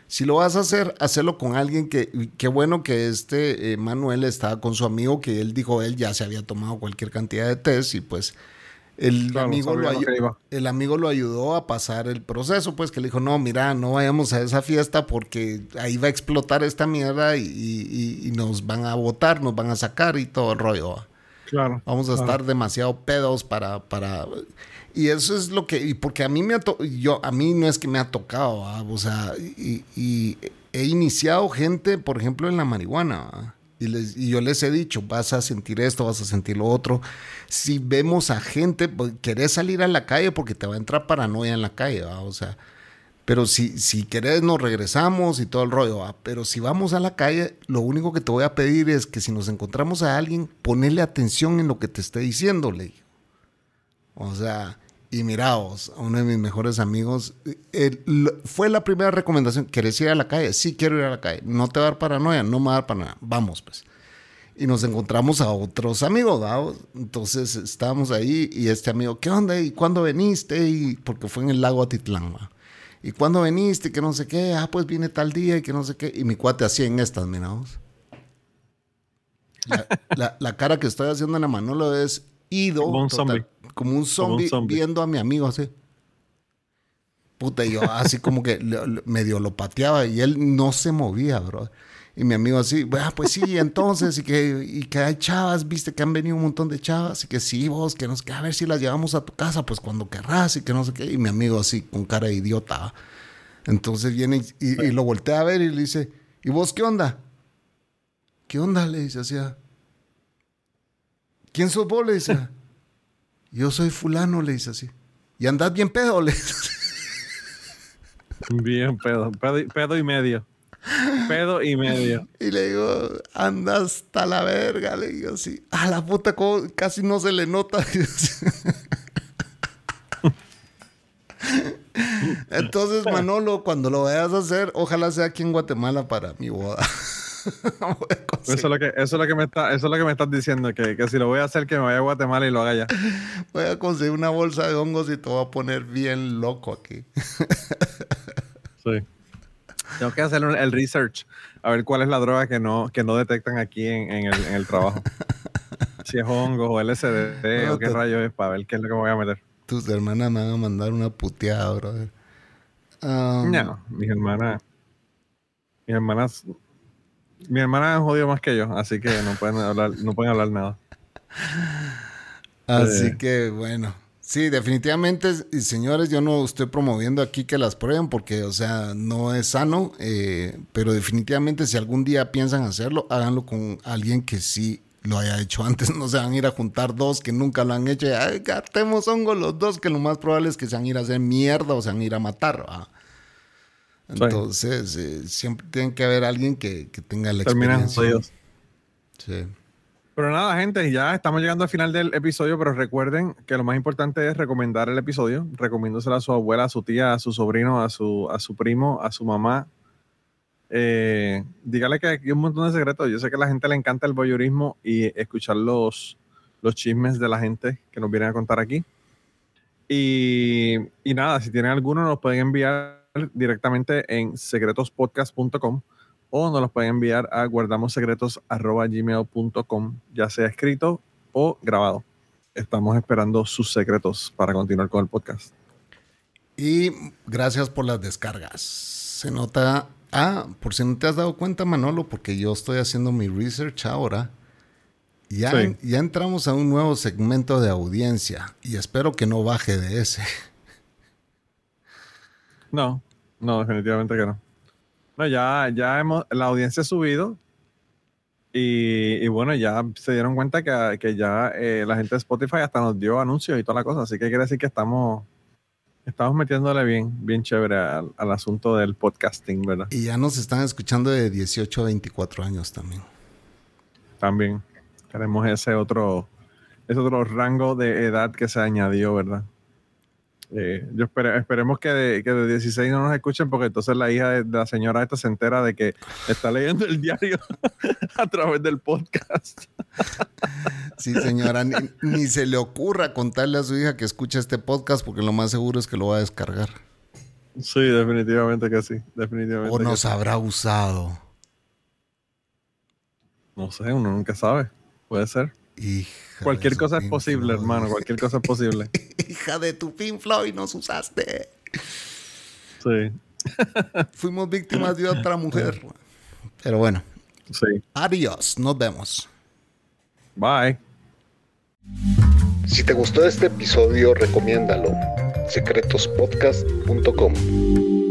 Si lo vas a hacer, hazlo con alguien que, qué bueno que este eh, Manuel estaba con su amigo, que él dijo, él ya se había tomado cualquier cantidad de test y pues el, Claro, amigo, lo sabía lo que ayu- iba. el amigo lo ayudó a pasar el proceso, pues que le dijo, no, mira, no vayamos a esa fiesta porque ahí va a explotar esta mierda y, y- y nos van a votar, nos van a sacar y todo el rollo. Claro. Vamos a estar demasiado pedos para, para... Y eso es lo que... Y porque a mí me ha to- yo A mí no es que me ha tocado, ¿va? O sea, y, y he iniciado gente, por ejemplo, en la marihuana, ¿va? Y, les- yo les he dicho, vas a sentir esto, vas a sentir lo otro. Si vemos a gente, pues, querés salir a la calle porque te va a entrar paranoia en la calle. O sea, pero si, si querés nos regresamos y todo el rollo, ¿va? pero si vamos a la calle, lo único que te voy a pedir es que si nos encontramos a alguien, ponele atención en lo que te esté diciendo, le digo. O sea, y miraos, a uno de mis mejores amigos, eh, fue la primera recomendación, ¿querés ir a la calle? Sí, quiero ir a la calle. No te va a dar paranoia, no me va a dar paranoia. Vamos, pues. Y nos encontramos a otros amigos, ¿va? Entonces estábamos ahí y este amigo, ¿qué onda? ¿Y cuándo veniste? Y porque fue en el lago Atitlán, ¿va? ¿Y cuándo veniste? Que no sé qué. Ah, pues viene tal día y que no sé qué. Y mi cuate hacía en estas, miraos. La, la- la cara que estoy haciendo en la Manolo es ido. Total- zombie. Como un zombie viendo a mi amigo así. Puta, y yo así como que medio lo pateaba y él no se movía, bro. Y mi amigo así, ah, pues sí, entonces, y que, y que hay chavas, viste que han venido un montón de chavas, y que sí, vos, que nos que a ver si las llevamos a tu casa, pues cuando querrás, y que no sé qué. Y mi amigo así, con cara de idiota. Entonces viene y, y- y lo voltea a ver y le dice, ¿y vos qué onda? ¿Qué onda? Le dice así. ¿Quién sos vos? Le dice. Yo soy fulano, le dice así. ¿Y andás bien pedo? Le dice así. Bien, pedo. Pedo, y- pedo y medio. Pedo y medio. Y le digo, anda hasta la verga. Le digo así. A la puta, como casi no se le nota. (laughs) Entonces, Manolo, cuando lo vayas a hacer, ojalá sea aquí en Guatemala para mi boda. (laughs) Eso es lo que, eso es lo que me está, eso es lo que me estás diciendo, que, que si lo voy a hacer, que me vaya a Guatemala y lo haga ya. (laughs) Voy a conseguir una bolsa de hongos y te voy a poner bien loco aquí. (laughs) Sí. Tengo que hacer el research a ver cuál es la droga que no, que no detectan aquí en, en el, en el trabajo. si es hongos o LSD No, o qué rayos es para ver qué es lo que me voy a meter. Tus hermanas me van a mandar una puteada, brother. Um, No, mis hermanas. Mis hermanas. Mi hermana han jodido más que yo, así que no pueden hablar, no pueden hablar nada. Así Eh. que bueno. Sí, definitivamente, y señores, yo no estoy promoviendo aquí que las prueben porque, o sea, no es sano, eh, pero definitivamente si algún día piensan hacerlo, háganlo con alguien que sí lo haya hecho antes. (laughs) No se van a ir a juntar dos que nunca lo han hecho y, ay, gatemos hongo los dos, que lo más probable es que se van a ir a hacer mierda o se van a ir a matar. ¿va? Sí. Entonces, eh, siempre tiene que haber alguien que, que tenga la Terminan experiencia. jodidos. Sí. Pero nada, gente, ya estamos llegando al final del episodio, pero recuerden que lo más importante es recomendar el episodio, recomiéndoselo a su abuela, a su tía, a su sobrino, a su, a su primo, a su mamá. Eh, dígale que hay un montón de secretos. Yo sé que a la gente le encanta el voyeurismo y escuchar los, los chismes de la gente que nos vienen a contar aquí. Y, y nada, si tienen alguno, nos pueden enviar directamente en secretospodcast.com o nos los pueden enviar a guardamossecretos.gmail.com, ya sea escrito o grabado. Estamos esperando sus secretos para continuar con el podcast. Y gracias por las descargas. Se nota. Ah, por si no te has dado cuenta, Manolo, porque yo estoy haciendo mi research ahora. Ya, Sí. ya entramos a un nuevo segmento de audiencia y espero que no baje de ese. No, no, definitivamente que no. No, ya, ya hemos, la audiencia ha subido y, y bueno, ya se dieron cuenta que, que ya eh, la gente de Spotify hasta nos dio anuncios y toda la cosa, así que quiere decir que estamos, estamos metiéndole bien, bien chévere al, al asunto del podcasting, ¿verdad? Y ya nos están escuchando de 18 a 24 años también. También tenemos ese otro, ese otro rango de edad que se añadió, ¿verdad? Eh, yo espere- esperemos que de, que de 16 no nos escuchen porque entonces la hija de, de la señora esta se entera de que está leyendo el diario (laughs) a través del podcast. Sí, señora, ni, ni se le ocurra contarle a su hija que escucha este podcast porque lo más seguro es que lo va a descargar. Sí, definitivamente que sí, definitivamente. O nos sí. habrá usado. No sé, uno nunca sabe. Puede ser. Hija Cualquier cosa es posible, Floyd. hermano. Cualquier cosa es posible. (laughs) Hija de tu Pink Floyd, nos usaste. Sí, (laughs) Fuimos víctimas de otra mujer. Pero bueno, sí. adiós, nos vemos. Bye. Si te gustó este episodio, recomiéndalo. secretospodcast.com